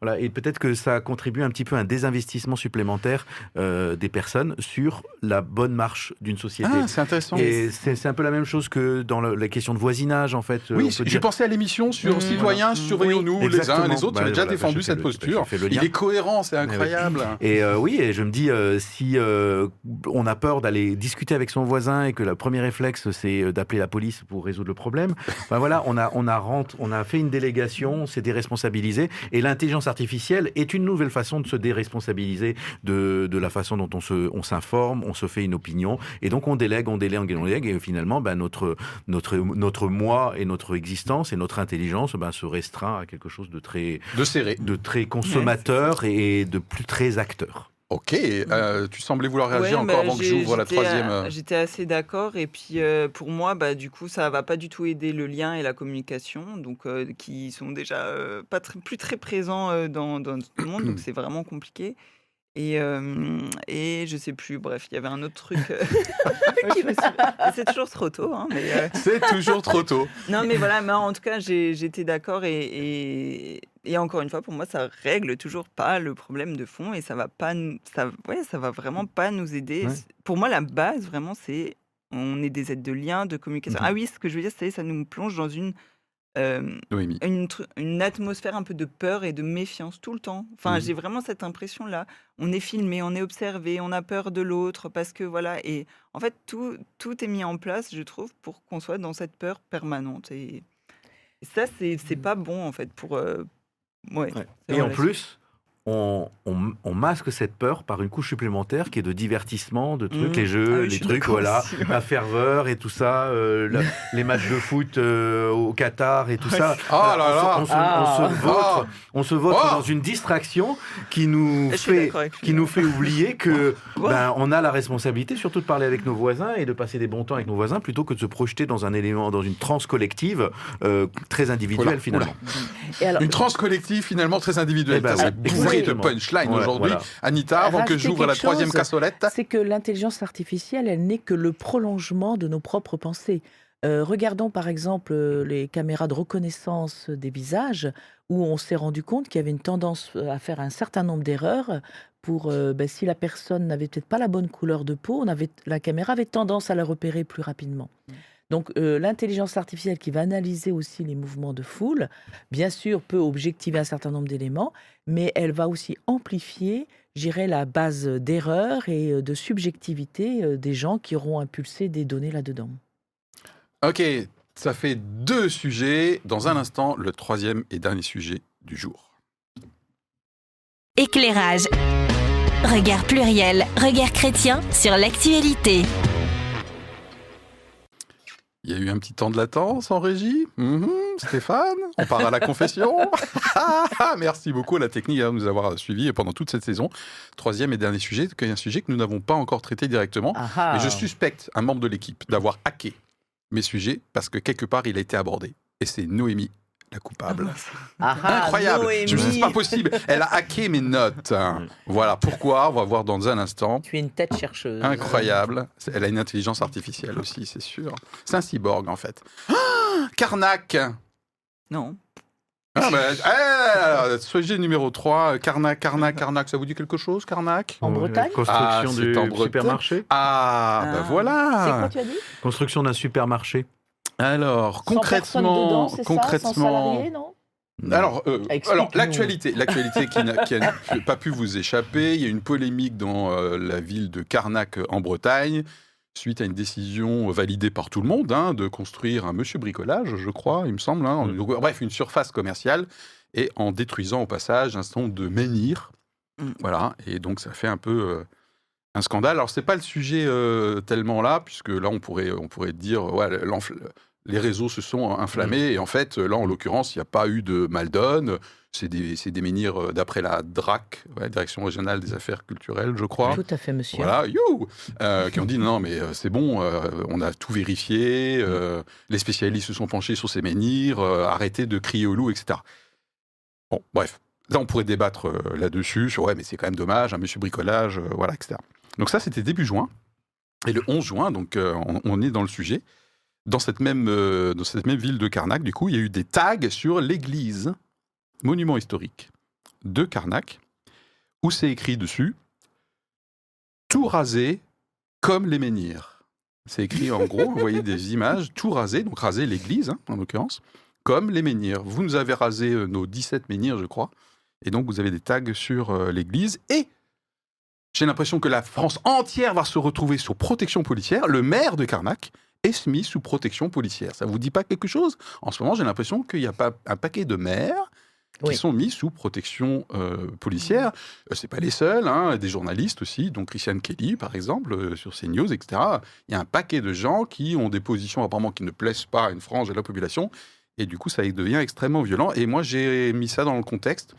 Voilà, et peut-être que ça contribue un petit peu à un désinvestissement supplémentaire euh, des personnes sur la bonne marche d'une société. Ah, c'est intéressant. et c'est un peu la même chose que dans la question de voisinage, en fait. Euh, Oui, j'ai dire- pensé à l'émission sur Mmh. citoyens, Voilà. surveillons-nous Oui, les uns les autres. Bah, J'avais déjà voilà, bah, défendu cette le- posture. j'ai Il est cohérent, c'est incroyable. Et euh, oui, et je me dis, euh, si euh, on a peur d'aller discuter avec son voisin et que le premier réflexe, c'est d'appeler la police pour résoudre le problème, ben voilà, on a, on, a on a fait une délégation, on s'est déresponsabilisé, et l'intelligence artificielle est une nouvelle façon de se déresponsabiliser de, de la façon dont on se, on s'informe, on se fait une opinion, et donc on délègue, on délègue, on délègue, et finalement, ben, notre, notre, notre moi et notre existence et notre intelligence ben, se restreint à quelque chose de très, De serrer. de très consommateur et de plus très acteur. Ok, euh, tu semblais vouloir réagir Ouais, encore bah, avant que j'ouvre la troisième. euh, J'étais assez d'accord. Et puis, euh, pour moi, bah, du coup, ça va pas du tout aider le lien et la communication, donc euh, qui sont déjà euh, pas très- plus très présents euh, dans, dans tout le monde. donc, c'est vraiment compliqué. Et, euh, et je sais plus, bref, il y avait un autre truc. euh, suis- c'est toujours trop tôt. hein, euh, C'est toujours trop tôt. non, mais voilà, mais en tout cas, j'étais d'accord. Et, et, et encore une fois, pour moi, ça règle toujours pas le problème de fond et ça va pas, ça, ouais, ça va vraiment pas nous aider. Ouais. Pour moi, la base, vraiment, c'est on est des aides de lien, de communication. Ah oui, ce que je veux dire, c'est ça nous plonge dans une euh, une, atmosphère un peu de peur et de méfiance tout le temps. Enfin, j'ai vraiment cette impression-là. On est filmé, on est observé, on a peur de l'autre parce que voilà. Et en fait, tout, tout est mis en place, je trouve, pour qu'on soit dans cette peur permanente. Et, et ça, c'est c'est pas bon en fait pour. euh, ouais. Ouais. c'est Et en plus, on, on- on masque cette peur par une couche supplémentaire qui est de divertissement, de trucs, Mhm. les jeux, Ah oui, les trucs, voilà, la ferveur et tout ça, euh, la- les matchs de foot euh, au Qatar et tout ça. Ah là là. on se, on se- Ah. on se vautre, on se vautre Oh. dans une distraction qui nous fait qui nous fait oublier que ben, on a la responsabilité surtout de parler avec nos voisins et de passer des bons temps avec nos voisins plutôt que de se projeter dans un élément, dans une transe collective euh, très individuelle Voilà, finalement. Et alors, Une transe collective finalement très individuelle. Eh ben De punchline Ouais, aujourd'hui. voilà. Anita, avant que j'ouvre la troisième chose. cassolette. c'est que l'intelligence artificielle, elle n'est que le prolongement de nos propres pensées. Euh, regardons par exemple euh, les caméras de reconnaissance des visages, où on s'est rendu compte qu'il y avait une tendance euh, à faire un certain nombre d'erreurs. Pour euh, ben, si la personne n'avait peut-être pas la bonne couleur de peau, on avait, la caméra avait tendance à la repérer plus rapidement. Donc euh, l'intelligence artificielle qui va analyser aussi les mouvements de foule, bien sûr, peut objectiver un certain nombre d'éléments, mais elle va aussi amplifier, j'irais, la base d'erreur et euh, de subjectivité euh, des gens qui auront impulsé des données là-dedans. Ok, ça fait deux sujets. Dans un instant, le troisième et dernier sujet du jour. Éclairage. Regard pluriel, regard chrétien sur l'actualité. Il y a eu un petit temps de latence en régie. Mhm, Stéphane, on part à la confession. Ah, Merci beaucoup à la technique de nous avoir suivis pendant toute cette saison. Troisième et dernier sujet, est un sujet que nous n'avons pas encore traité directement. Ah ah. Je suspecte un membre de l'équipe d'avoir hacké mes sujets parce que quelque part il a été abordé. Et c'est Noémie, la coupable. Ah ah. Incroyable Noémie. Je me suis dit, c'est pas possible. Elle a hacké mes notes. Voilà pourquoi. On va voir dans un instant. Tu es une tête chercheuse. Incroyable. Elle a une intelligence artificielle aussi, c'est sûr. C'est un cyborg en fait. Ah Karnak Non. ah, bah, eh, Sujet numéro 3, Karnak, Karnak, Karnak, ça vous dit quelque chose, Karnak? En Bretagne? Ah, Construction c'est du en Bretagne. supermarché. Ah, bah Ah. C'est quoi, voilà tu as dit? Construction d'un supermarché. Alors, 100 personnes concrètement, dedans, c'est ça, 100 concrètement, salariés, non? Alors, euh, Explique-nous. alors l'actualité, l'actualité qui n'a pas pu vous échapper. Il y a une polémique dans euh, la ville de Carnac en Bretagne suite à une décision validée par tout le monde hein, de construire un monsieur bricolage, je crois, il me semble. hein. Mm. Bref, une surface commerciale et en détruisant au passage un certain nombre de menhirs. Mm. Voilà, et donc ça fait un peu euh, un scandale. Alors c'est pas le sujet euh, tellement là, puisque là on pourrait on pourrait dire ouais, les réseaux se sont inflammés et en fait là en l'occurrence il n'y a pas eu de mal donne. C'est des, des menhirs euh, d'après la DRAC, ouais, Direction régionale des affaires culturelles, je crois. Tout à fait, monsieur. Voilà, you Euh, Qui ont dit non, mais c'est bon, euh, on a tout vérifié, euh, les spécialistes se sont penchés sur ces menhirs, arrêtez de crier au loup, etc. Bon, bref, là on pourrait débattre là-dessus, sur ouais, mais c'est quand même dommage, un monsieur bricolage, voilà, etc. Donc ça, c'était début juin. Et le 11 juin, donc euh, on, est dans le sujet. Dans cette, même, euh, dans cette même ville de Carnac, du coup, il y a eu des tags sur l'église, monument historique de Carnac, où c'est écrit dessus tout rasé comme les menhirs. C'est écrit en gros, vous voyez des images, tout rasé, donc rasé l'église hein, en l'occurrence, comme les menhirs. Vous nous avez rasé euh, nos 17 menhirs, je crois, et donc vous avez des tags sur l'église. Et j'ai l'impression que la France entière va se retrouver sous protection policière. Le maire de Carnac est mis sous protection policière. Ça vous dit pas quelque chose? En ce moment, j'ai l'impression qu'il y a pas un paquet de maires qui Oui. sont mis sous protection euh, policière. Euh, c'est pas les seuls, hein, des journalistes aussi, donc Christiane Kelly par exemple euh, sur CNews, etc. Il y a un paquet de gens qui ont des positions apparemment qui ne plaisent pas à une frange de la population, et du coup ça devient extrêmement violent. Et moi j'ai mis ça dans le contexte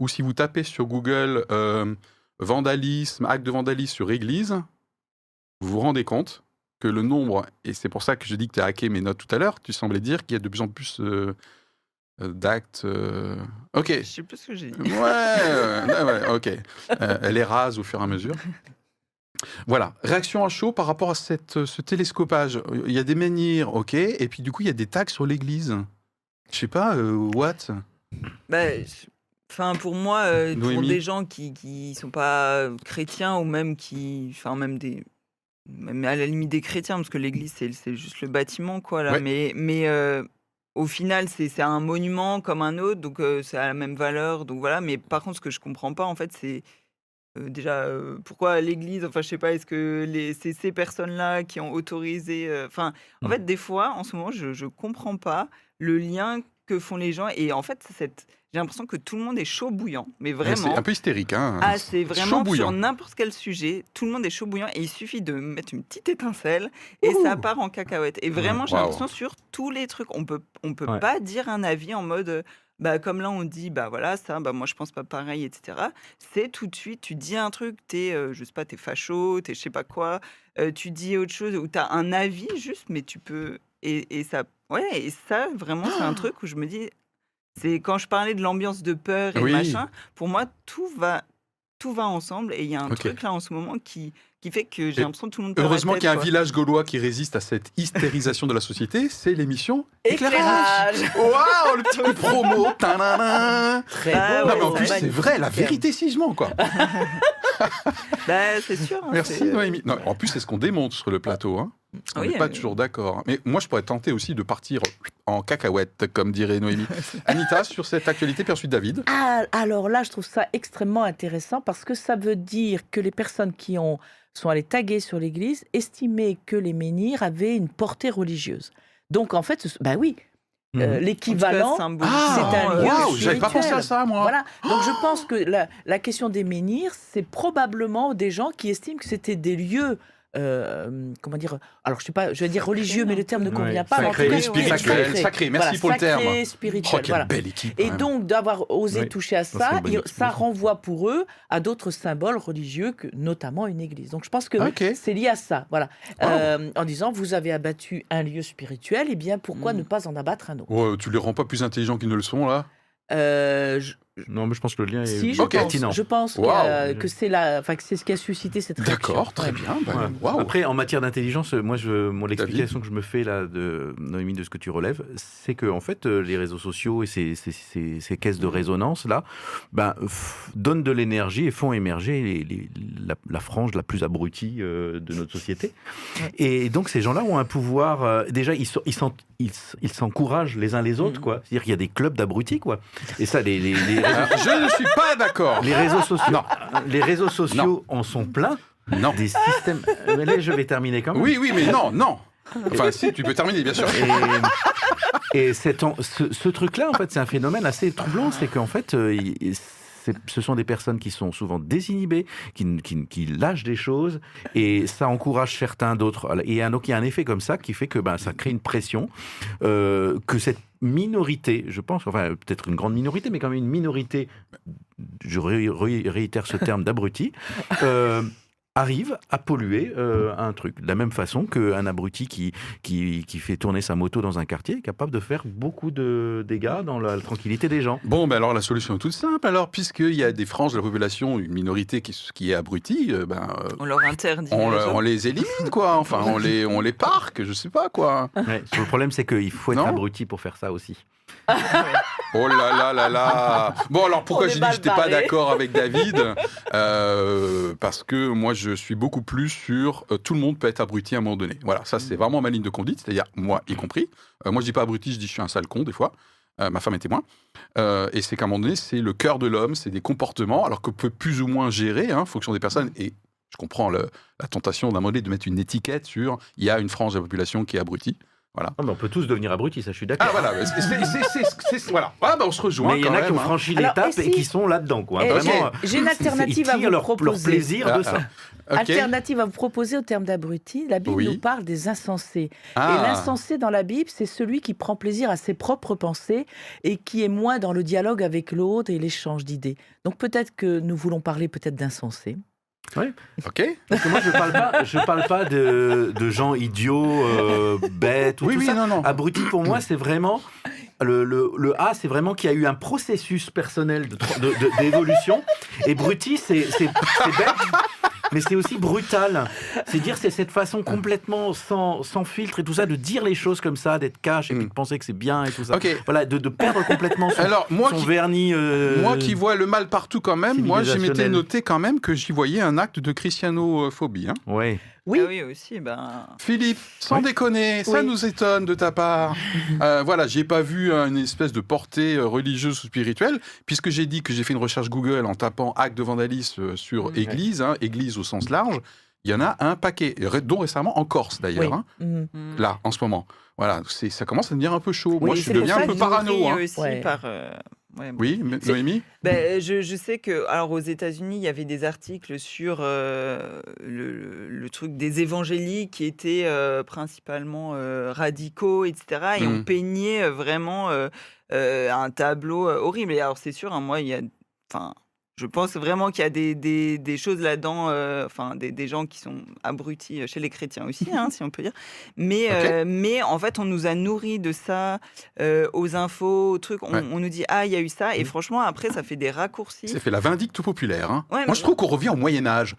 où si vous tapez sur Google euh, vandalisme, acte de vandalisme sur église, vous vous rendez compte que le nombre, et c'est pour ça que je dis que tu as hacké mes notes tout à l'heure, tu semblais dire qu'il y a de plus en plus euh, euh, d'actes. euh, Ok. Je sais plus ce que j'ai dit. Ouais, ok. Elle est rase au fur et à mesure. Voilà, réaction à chaud par rapport à cette, ce télescopage. Il y a des menhirs, ok, et puis du coup, il y a des tags sur l'église. Je sais pas, what? Bah, Enfin, pour moi, euh, pour des gens qui qui sont pas chrétiens ou même qui, enfin même des, même à la limite des chrétiens, parce que l'Église c'est juste le bâtiment, quoi. Là. Ouais. Mais mais euh, au final, c'est un monument comme un autre, donc euh, c'est à la même valeur, donc voilà. Mais par contre, ce que je comprends pas, en fait, c'est euh, déjà euh, pourquoi l'Église. Enfin, je sais pas, est-ce que c'est ces personnes-là qui ont autorisé. euh, Enfin, en Mm. fait, des fois, en ce moment, je je comprends pas le lien que font les gens et en fait, cette j'ai l'impression que tout le monde est chaud bouillant, mais C'est vraiment. un peu hystérique, hein Ah, c'est chaud vraiment bouillant. sur n'importe quel sujet, tout le monde est chaud bouillant et il suffit de mettre une petite étincelle et ça part en cacahuète. Et vraiment, j'ai l'impression sur tous les trucs, on peut, on peut Ouais. pas dire un avis en mode, euh, bah comme là on dit, bah voilà ça, bah moi je pense pas pareil, etc. C'est tout de suite, tu dis un truc, t'es, euh, je sais pas, t'es facho, t'es je sais pas quoi, euh, tu dis autre chose ou t'as un avis juste, mais tu peux et, et ça, ouais, et ça vraiment c'est un truc où je me dis, c'est quand je parlais de l'ambiance de peur et Oui. machin, pour moi tout va tout va ensemble et il y a un truc là en ce moment qui, qui fait que j'ai l'impression que tout le monde Heureusement qu'il y a un quoi. village gaulois qui résiste à cette hystérisation de la société, c'est l'émission Éclairage. Éclairage Waouh, le petit coup de promo Tadadam. Très Ah beau. Non, mais en plus, c'est vrai, la vérité sigement, quoi. Bah, c'est sûr. hein, Merci, euh, Noémie. Non, en plus, c'est ce qu'on démontre sur le plateau. Hein. On Oui, n'est pas euh, toujours d'accord. hein. Mais moi, je pourrais tenter aussi de partir en cacahuète, comme dirait Noémie. Anita, sur cette actualité, puis ensuite David. Ah, alors là, je trouve ça extrêmement intéressant parce que ça veut dire que les personnes qui ont, sont allées taguer sur l'Église estimaient que les menhirs avaient une portée religieuse. Donc en fait, bah oui. Euh, tout cas, l'équivalent, c'est un euh, lieu waouh, j'avais pas pensé à ça, moi. Voilà. Donc je pense que la, la question des menhirs, c'est probablement des gens qui estiment que c'était des lieux. Euh, comment dire Alors je sais pas, je vais dire religieux, mais le terme ne Ouais, convient pas. mais en tout sacré, cas, spirituel, sacré. sacré. Merci Voilà, pour le terme. sacré, Oh, spirituel. quelle voilà. belle équipe. Et donc d'avoir osé Oui. toucher à ça, ça renvoie pour eux à d'autres symboles religieux, que, notamment une église. Donc je pense que Ok. c'est lié à ça, voilà. Euh, en disant vous avez abattu un lieu spirituel, et bien pourquoi Mm. ne pas en abattre un autre? Ouais, tu les rends pas plus intelligents qu'ils ne le sont, là? Euh, je- Non, mais je pense que le lien est Si, je pense, pertinent. je pense que, Wow. euh, que c'est la, enfin que c'est ce qui a suscité cette réaction. D'accord, très bien. bah, Ouais. Après, en matière d'intelligence, moi, je, moi, l'explication que je me fais là, de Noémie, de ce que tu relèves, c'est que en fait, euh, les réseaux sociaux et ces, ces, ces- ces caisses de résonance là, ben, donnent de l'énergie et font émerger les- les- la, la frange la plus abrutie euh, de notre société. Ouais. Et donc, ces gens-là ont un pouvoir. euh, déjà, ils sont- ils s'en- ils s'encouragent les uns les autres, Mhm. quoi. C'est-à-dire qu'il y a des clubs d'abrutis, quoi. Et ça, les, les, les réseaux, Alors, je ne suis pas d'accord. les réseaux sociaux, Non. les réseaux sociaux en sont pleins. Non. Des systèmes. Mais là, je vais terminer quand même. Oui, oui, mais non, non. Enfin, si, tu peux terminer, bien sûr. Et, et cet en- ce, ce truc-là, en fait, c'est un phénomène assez troublant. C'est qu'en fait, euh, ce sont des personnes qui sont souvent désinhibées, qui, lâchent des choses, et ça encourage certains d'autres. Et donc, il y a un effet comme ça qui fait que ben, ça crée une pression, euh, que cette minorité, je pense, enfin, peut-être une grande minorité, mais quand même une minorité, je ré- ré- réitère ce terme d'abruti, euh, arrive à polluer euh, un truc. De la même façon qu'un abruti qui, qui, qui fait tourner sa moto dans un quartier est capable de faire beaucoup de dégâts dans la tranquillité des gens. Bon, ben alors la solution est toute simple. Alors, puisqu'il y a des franges de la population, une minorité qui, qui est abrutie, euh, ben, euh, On leur interdit. on, les on les élimine, quoi. Enfin, on les, on les parque, je sais pas, quoi. Ouais, le problème, c'est qu'il faut être Non abruti pour faire ça aussi. Oh là là là là Bon, alors pourquoi j'ai dit que j'étais pas d'accord avec David Euh, Parce que moi, je suis beaucoup plus sur euh, tout le monde peut être abruti à un moment donné. Voilà, ça, c'est vraiment ma ligne de conduite, c'est-à-dire moi y compris. Euh, moi, je dis pas abruti, je dis je suis un sale con, des fois. Ma femme est témoin. Et c'est qu'à un moment donné, c'est le cœur de l'homme, c'est des comportements, alors qu'on peut plus ou moins gérer, hein, en fonction des personnes. Et je comprends le- la tentation d'un moment donné de mettre une étiquette sur il y a une frange de la population qui est abrutie. Voilà. Non, mais on peut tous devenir abrutis, ça je suis d'accord. Ah voilà, c'est-. Ah, bah, on se rejoint mais il y en a qui ont hein. franchi l'étape et qui sont là-dedans, quoi. Eh, Vraiment, j'ai- une alternative ils à vous leur, leur proposer. plaisir Ah, de ça. Alternative à vous proposer au terme d'abruti, la Bible Oui. nous parle des insensés. Ah. Et l'insensé dans la Bible, c'est celui qui prend plaisir à ses propres pensées et qui est moins dans le dialogue avec l'autre et l'échange d'idées. Donc peut-être que nous voulons parler peut-être d'insensés. Ok. Parce que moi, je parle pas, je parle pas de, de gens idiots, euh, bêtes ou Oui, tout oui, ça. non, non. Abruti, pour moi, c'est vraiment. Le, le, le A, c'est vraiment qu'il y a eu un processus personnel de de- de- d'évolution. et bruti, c'est bête, mais c'est aussi brutal. C'est dire, c'est cette façon complètement sans, sans filtre et tout ça, de dire les choses comme ça, d'être cash et puis Mm. de penser que c'est bien et tout ça. Ok. Voilà, de, de perdre complètement son, Alors, moi son qui, vernis. euh, moi qui vois le mal partout quand même, moi, je m'étais noté quand même que j'y voyais un acte de christianophobie. hein. Ouais. Oui, Ah oui, aussi. Ben... Philippe, sans Oui. déconner, ça Oui. nous étonne de ta part. Euh, voilà, j'ai pas vu une espèce de portée euh, religieuse ou spirituelle, puisque j'ai dit que j'ai fait une recherche Google en tapant acte de vandalisme euh, sur église, hein, église au sens large. Il y en a un paquet, dont récemment en Corse d'ailleurs, oui. hein, Mhm. hmm. là, en ce moment. Voilà, c'est- ça commence à devenir un peu chaud. Oui, Moi, je deviens un peu parano. hein. aussi Ouais. par. euh, ouais, Oui, Noémie? Ben, je, je sais que, alors aux États-Unis, il y avait des articles sur euh, le, le truc des évangéliques qui étaient euh, principalement euh, radicaux, etc. Et on peignait euh, vraiment euh, euh, un tableau euh, horrible. Et alors, c'est sûr, hein, moi, il y a. Enfin. Je pense vraiment qu'il y a des, des, des choses là-dedans, euh, enfin des, des gens qui sont abrutis euh, chez les chrétiens aussi, hein, si on peut dire. Mais, euh, mais en fait, on nous a nourri de ça euh, aux infos, aux trucs. On, Ouais. on nous dit ah il y a eu ça, et Mhm. franchement après ça fait des raccourcis. C'est fait la vindicte populaire. hein. Ouais, Moi, je trouve qu'on revient au Moyen-Âge.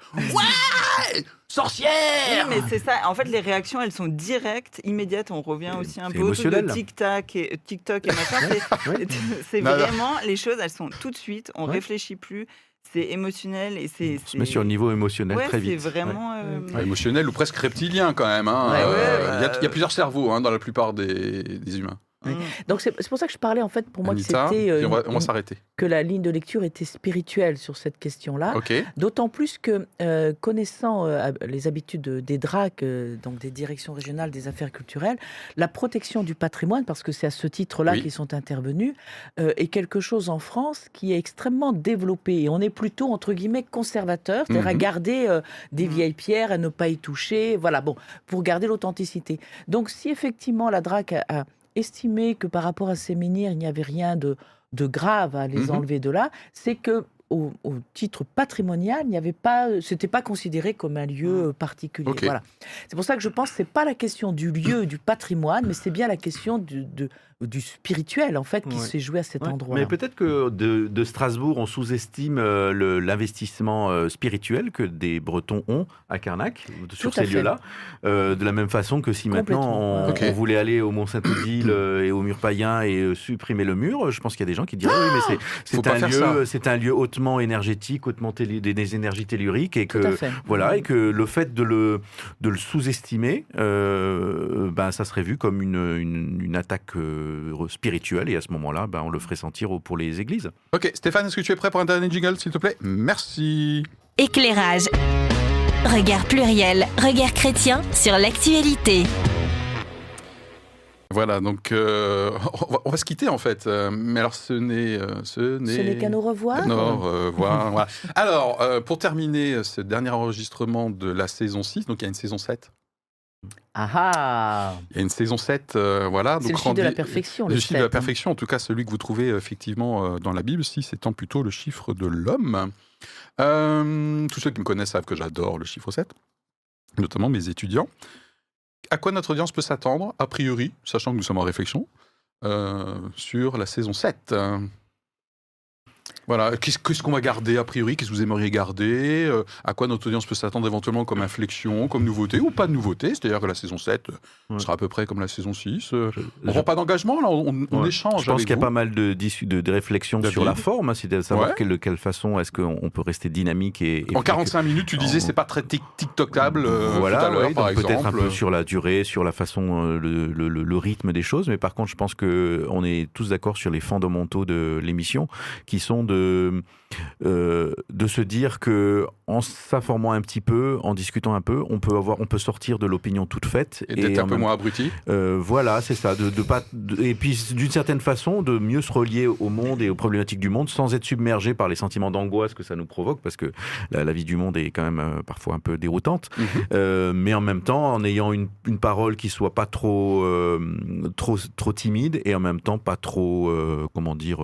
Sorcière Oui, mais c'est ça. En fait, les réactions, elles sont directes, immédiates. On revient aussi un c'est peu autour de. TikTok et TikTok et machin. C'est-. C'est Non, non. vraiment les choses. Elles sont tout de suite. On Ouais. réfléchit plus. C'est émotionnel et c'est. On se met sur le niveau émotionnel Ouais, très c'est vite. vraiment. euh, Ouais, émotionnel ou presque reptilien quand même. hein. Ouais, ouais, Euh, il, y a, bah, il y a plusieurs cerveaux hein, dans la plupart des, des humains. Ouais. mm. Donc c'est pour ça que je parlais en fait pour moi Anita, que c'était euh, on va, on va que la ligne de lecture était spirituelle sur cette question-là. D'autant plus que, euh, connaissant euh, les habitudes de- des DRAC, donc des directions régionales des affaires culturelles, la protection du patrimoine, parce que c'est à ce titre-là Oui. qu'ils sont intervenus, est quelque chose en France qui est extrêmement développé. Et on est plutôt, entre guillemets, conservateur, c'est-à-dire à Mhm. garder des Mhm. vieilles pierres, à ne pas y toucher, voilà, bon, pour garder l'authenticité. Donc si effectivement la DRAC a, a estimé que par rapport à ces menhirs, il n'y avait rien de, de grave à les Mhm. enlever de là, c'est que au, au titre patrimonial, il n'y avait pas, c'était pas considéré comme un lieu euh, particulier. Voilà. C'est pour ça que je pense que c'est pas la question du lieu, du patrimoine, mais c'est bien la question du, de- du spirituel en fait qui Ouais. s'est joué à cet Ouais, endroit. Mais peut-être que de, de Strasbourg, on sous-estime euh, l'investissement euh, spirituel que des Bretons ont à Carnac, sur à ces lieux-là. Euh, de la même façon que si maintenant on, voulait aller au Mont-Saint-Odile euh, et au mur païen et euh, supprimer le mur, je pense qu'il y a des gens qui diraient oui, mais c'est- pas un, lieu, c'est un lieu hautement énergétique, hautement télé- des, des énergies telluriques et Tout à que fait. voilà, et que le fait de le, de le sous-estimer, euh, ben, ça serait vu comme une, une, une attaque euh, spirituelle, et à ce moment-là, ben, on le ferait sentir pour les églises. Ok, Stéphane, est-ce que tu es prêt pour un dernier jingle, s'il te plaît? Merci. Éclairage. Regard pluriel, regard chrétien sur l'actualité. Voilà, donc euh, on, va, on va se quitter en fait. Euh, mais alors, ce n'est. euh, ce n'est qu'à nous revoir. Non, voilà, voilà. Alors, euh, pour terminer ce dernier enregistrement de la saison 6, donc il y a une saison 7. Ah ah Il y a une saison 7, euh, voilà. C'est le chiffre de la perfection. Le le chiffre de la hein. perfection, en tout cas celui que vous trouvez euh, effectivement euh, dans la Bible, 6 étant plutôt le chiffre de l'homme. Euh, tous ceux qui me connaissent savent que j'adore le chiffre 7, notamment mes étudiants. À quoi notre audience peut s'attendre, a priori, sachant que nous sommes en réflexion, euh, sur la saison 7 Euh, Voilà, qu'est-ce qu'on va garder a priori? Qu'est-ce que vous aimeriez garder? Euh, À quoi notre audience peut s'attendre éventuellement comme inflexion, comme nouveauté ou pas de nouveauté? C'est-à-dire que la saison 7 euh, Ouais. sera à peu près comme la saison 6. euh, Je- on prend pas d'engagement, là, on, on Ouais. échange. Je pense qu'il y a pas mal de, de, de réflexions sur la forme, hein, c'est de savoir Ouais. quelle, de quelle façon est-ce qu'on on peut rester dynamique et, et En 45 minutes, tu disais en- c'est pas très TikTokable euh, voilà, peut-être un peu sur la durée, sur la façon, le, le- le- le rythme des choses, mais par contre, je pense que on est tous d'accord sur les fondamentaux de l'émission, qui sont de, de euh, de se dire que en s'informant un petit peu, en discutant un peu, on peut, avoir, on peut sortir de l'opinion toute faite. Et d'être un peu moins abruti. euh, voilà, c'est ça. De, de pas, de- et puis, d'une certaine façon, de mieux se relier au monde et aux problématiques du monde sans être submergé par les sentiments d'angoisse que ça nous provoque, parce que la, la vie du monde est quand même euh, parfois un peu déroutante. Mhm. Mais en même temps, en ayant une, une parole qui soit pas trop, trop, trop timide et en même temps pas trop, comment dire,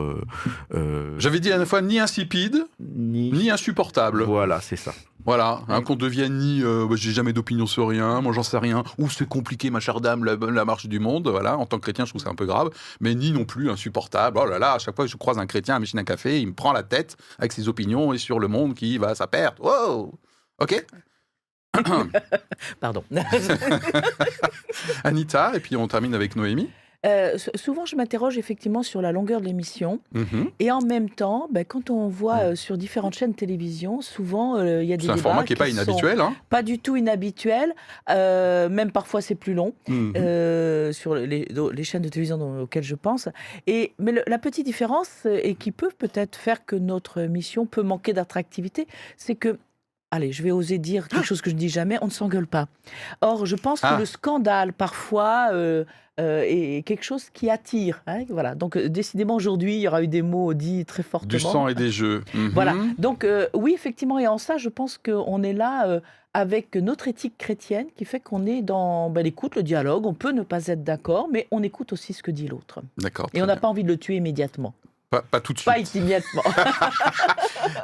J'avais dit la dernière fois ni insipide, ni. ni insupportable. Voilà, c'est ça. Voilà, hein, qu'on devienne ni euh, bah, j'ai jamais d'opinion sur rien, moi j'en sais rien, ou c'est compliqué ma chère dame, la, la marche du monde, voilà, en tant que chrétien je trouve ça un peu grave, mais ni non plus insupportable, oh là là, à chaque fois que je croise un chrétien à machine à café, il me prend la tête avec ses opinions et sur le monde qui va à sa perte, wow Ok? Pardon. Anita, et puis on termine avec Noémie. Euh, souvent, je m'interroge effectivement sur la longueur de l'émission. Mhm. Et en même temps, ben, quand on voit Mm. euh, sur différentes chaînes de télévision, souvent, euh, il y a des C'est un format qui n'est pas inhabituel. Hein. pas du tout inhabituels. Euh, même parfois, c'est plus long. Mhm. sur les, les chaînes de télévision auxquelles je pense. Et, mais le- la petite différence, et qui peut peut-être faire que notre mission peut manquer d'attractivité, c'est que, allez, je vais oser dire quelque chose que je ne dis jamais, on ne s'engueule pas. Or, je pense Ah. que le scandale, parfois, euh, euh, est quelque chose qui attire. hein, voilà. Donc, euh, décidément, aujourd'hui, il y aura eu des mots dits très fortement. Du sang et des jeux. Mhm. Voilà. Donc euh, oui, effectivement, et en ça, je pense qu'on est là avec notre éthique chrétienne qui fait qu'on est dans ben, l'écoute, le dialogue. On peut ne pas être d'accord, mais on écoute aussi ce que dit l'autre. D'accord. Et on n'a pas envie de le tuer immédiatement. Pas, pas tout de suite. Pas immédiatement.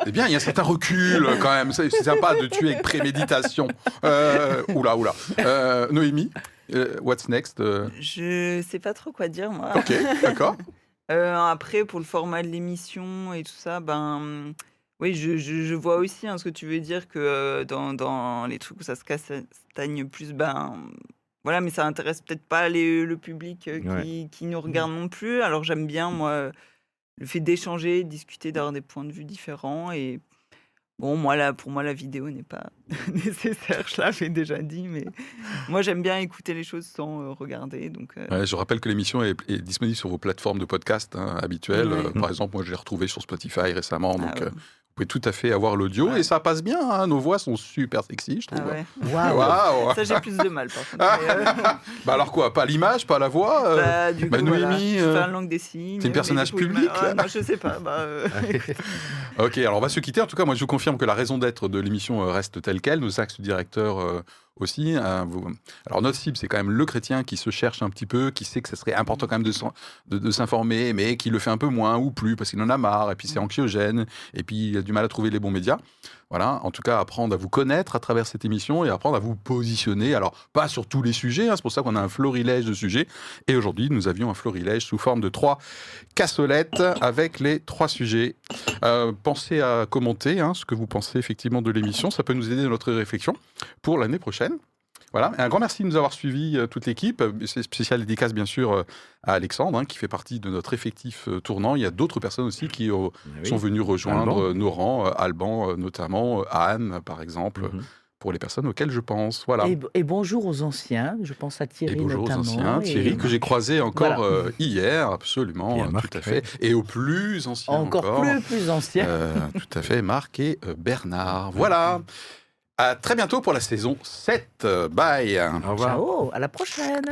Eh bien, il y a un certain recul quand même. C'est sympa de tuer avec préméditation. Euh, oula, oula. Euh, Noémie, euh, what's next euh, Je sais pas trop quoi dire, moi. Ok, d'accord. Euh, après, pour le format de l'émission et tout ça, ben. Oui, je, je- je vois aussi hein, ce que tu veux dire que euh, dans, dans les trucs où ça se castagne plus, ben. Voilà, mais ça intéresse peut-être pas les- le public euh, qui, Ouais. qui nous regarde non plus. Alors j'aime bien, moi, le fait d'échanger, discuter, d'avoir des points de vue différents. Et bon, moi, là, pour moi, la vidéo n'est pas nécessaire. Je l'avais déjà dit, mais moi, j'aime bien écouter les choses sans euh, regarder. Donc, euh, Ouais, je rappelle que l'émission est, est disponible sur vos plateformes de podcast hein, habituelles. Ouais. Euh, par exemple, moi, je l'ai retrouvé sur Spotify récemment. Donc, ah ouais. euh, vous pouvez tout à fait avoir l'audio. Ouais. Et ça passe bien. hein, nos voix sont super sexy, je Ah trouve. ouais. Waouh. Waouh Ça, j'ai plus de mal, par contre. Euh, Bah alors quoi Pas l'image, pas la voix euh, bah, du bah, coup, voilà, Noémie, je fais un langue des signes. t'es un mais personnage public, Ah, là non, Je sais pas. Bah, euh, Ok, alors on va se quitter. En tout cas, moi, je vous confirme que la raison d'être de l'émission euh, reste telle quelle. Nos axes directeurs euh, aussi. vous- Alors, notre cible, c'est quand même le chrétien qui se cherche un petit peu, qui sait que ce serait important quand même de, s'informer, mais qui le fait un peu moins ou plus parce qu'il en a marre, et puis c'est anxiogène, et puis il a du mal à trouver les bons médias. Voilà, en tout cas, apprendre à vous connaître à travers cette émission et apprendre à vous positionner. Alors, pas sur tous les sujets, hein, c'est pour ça qu'on a un florilège de sujets. Et aujourd'hui, nous avions un florilège sous forme de trois cassolettes avec les trois sujets. Euh, pensez à commenter hein, ce que vous pensez effectivement de l'émission. Ça peut nous aider dans notre réflexion pour l'année prochaine. Voilà, Et un grand merci de nous avoir suivis, euh, toute l'équipe. C'est spécial dédicace, bien sûr, euh, à Alexandre, hein, qui fait partie de notre effectif euh, tournant. Il y a d'autres personnes aussi qui euh, sont venues rejoindre Alban. nos rangs, euh, Alban euh, notamment, euh, Anne, par exemple, Mhm. pour les personnes auxquelles je pense. Voilà. Et, et bonjour aux anciens. Je pense à Thierry Et bonjour aux anciens, et- Thierry, que j'ai croisé encore Voilà. euh, hier, absolument, euh, Marc, tout à fait. Et aux plus anciens Encore, encore. plus, plus anciens. Euh, tout à fait, Marc et euh, Bernard. Voilà. À très bientôt pour la saison 7. Bye. Au revoir. Ciao, à la prochaine.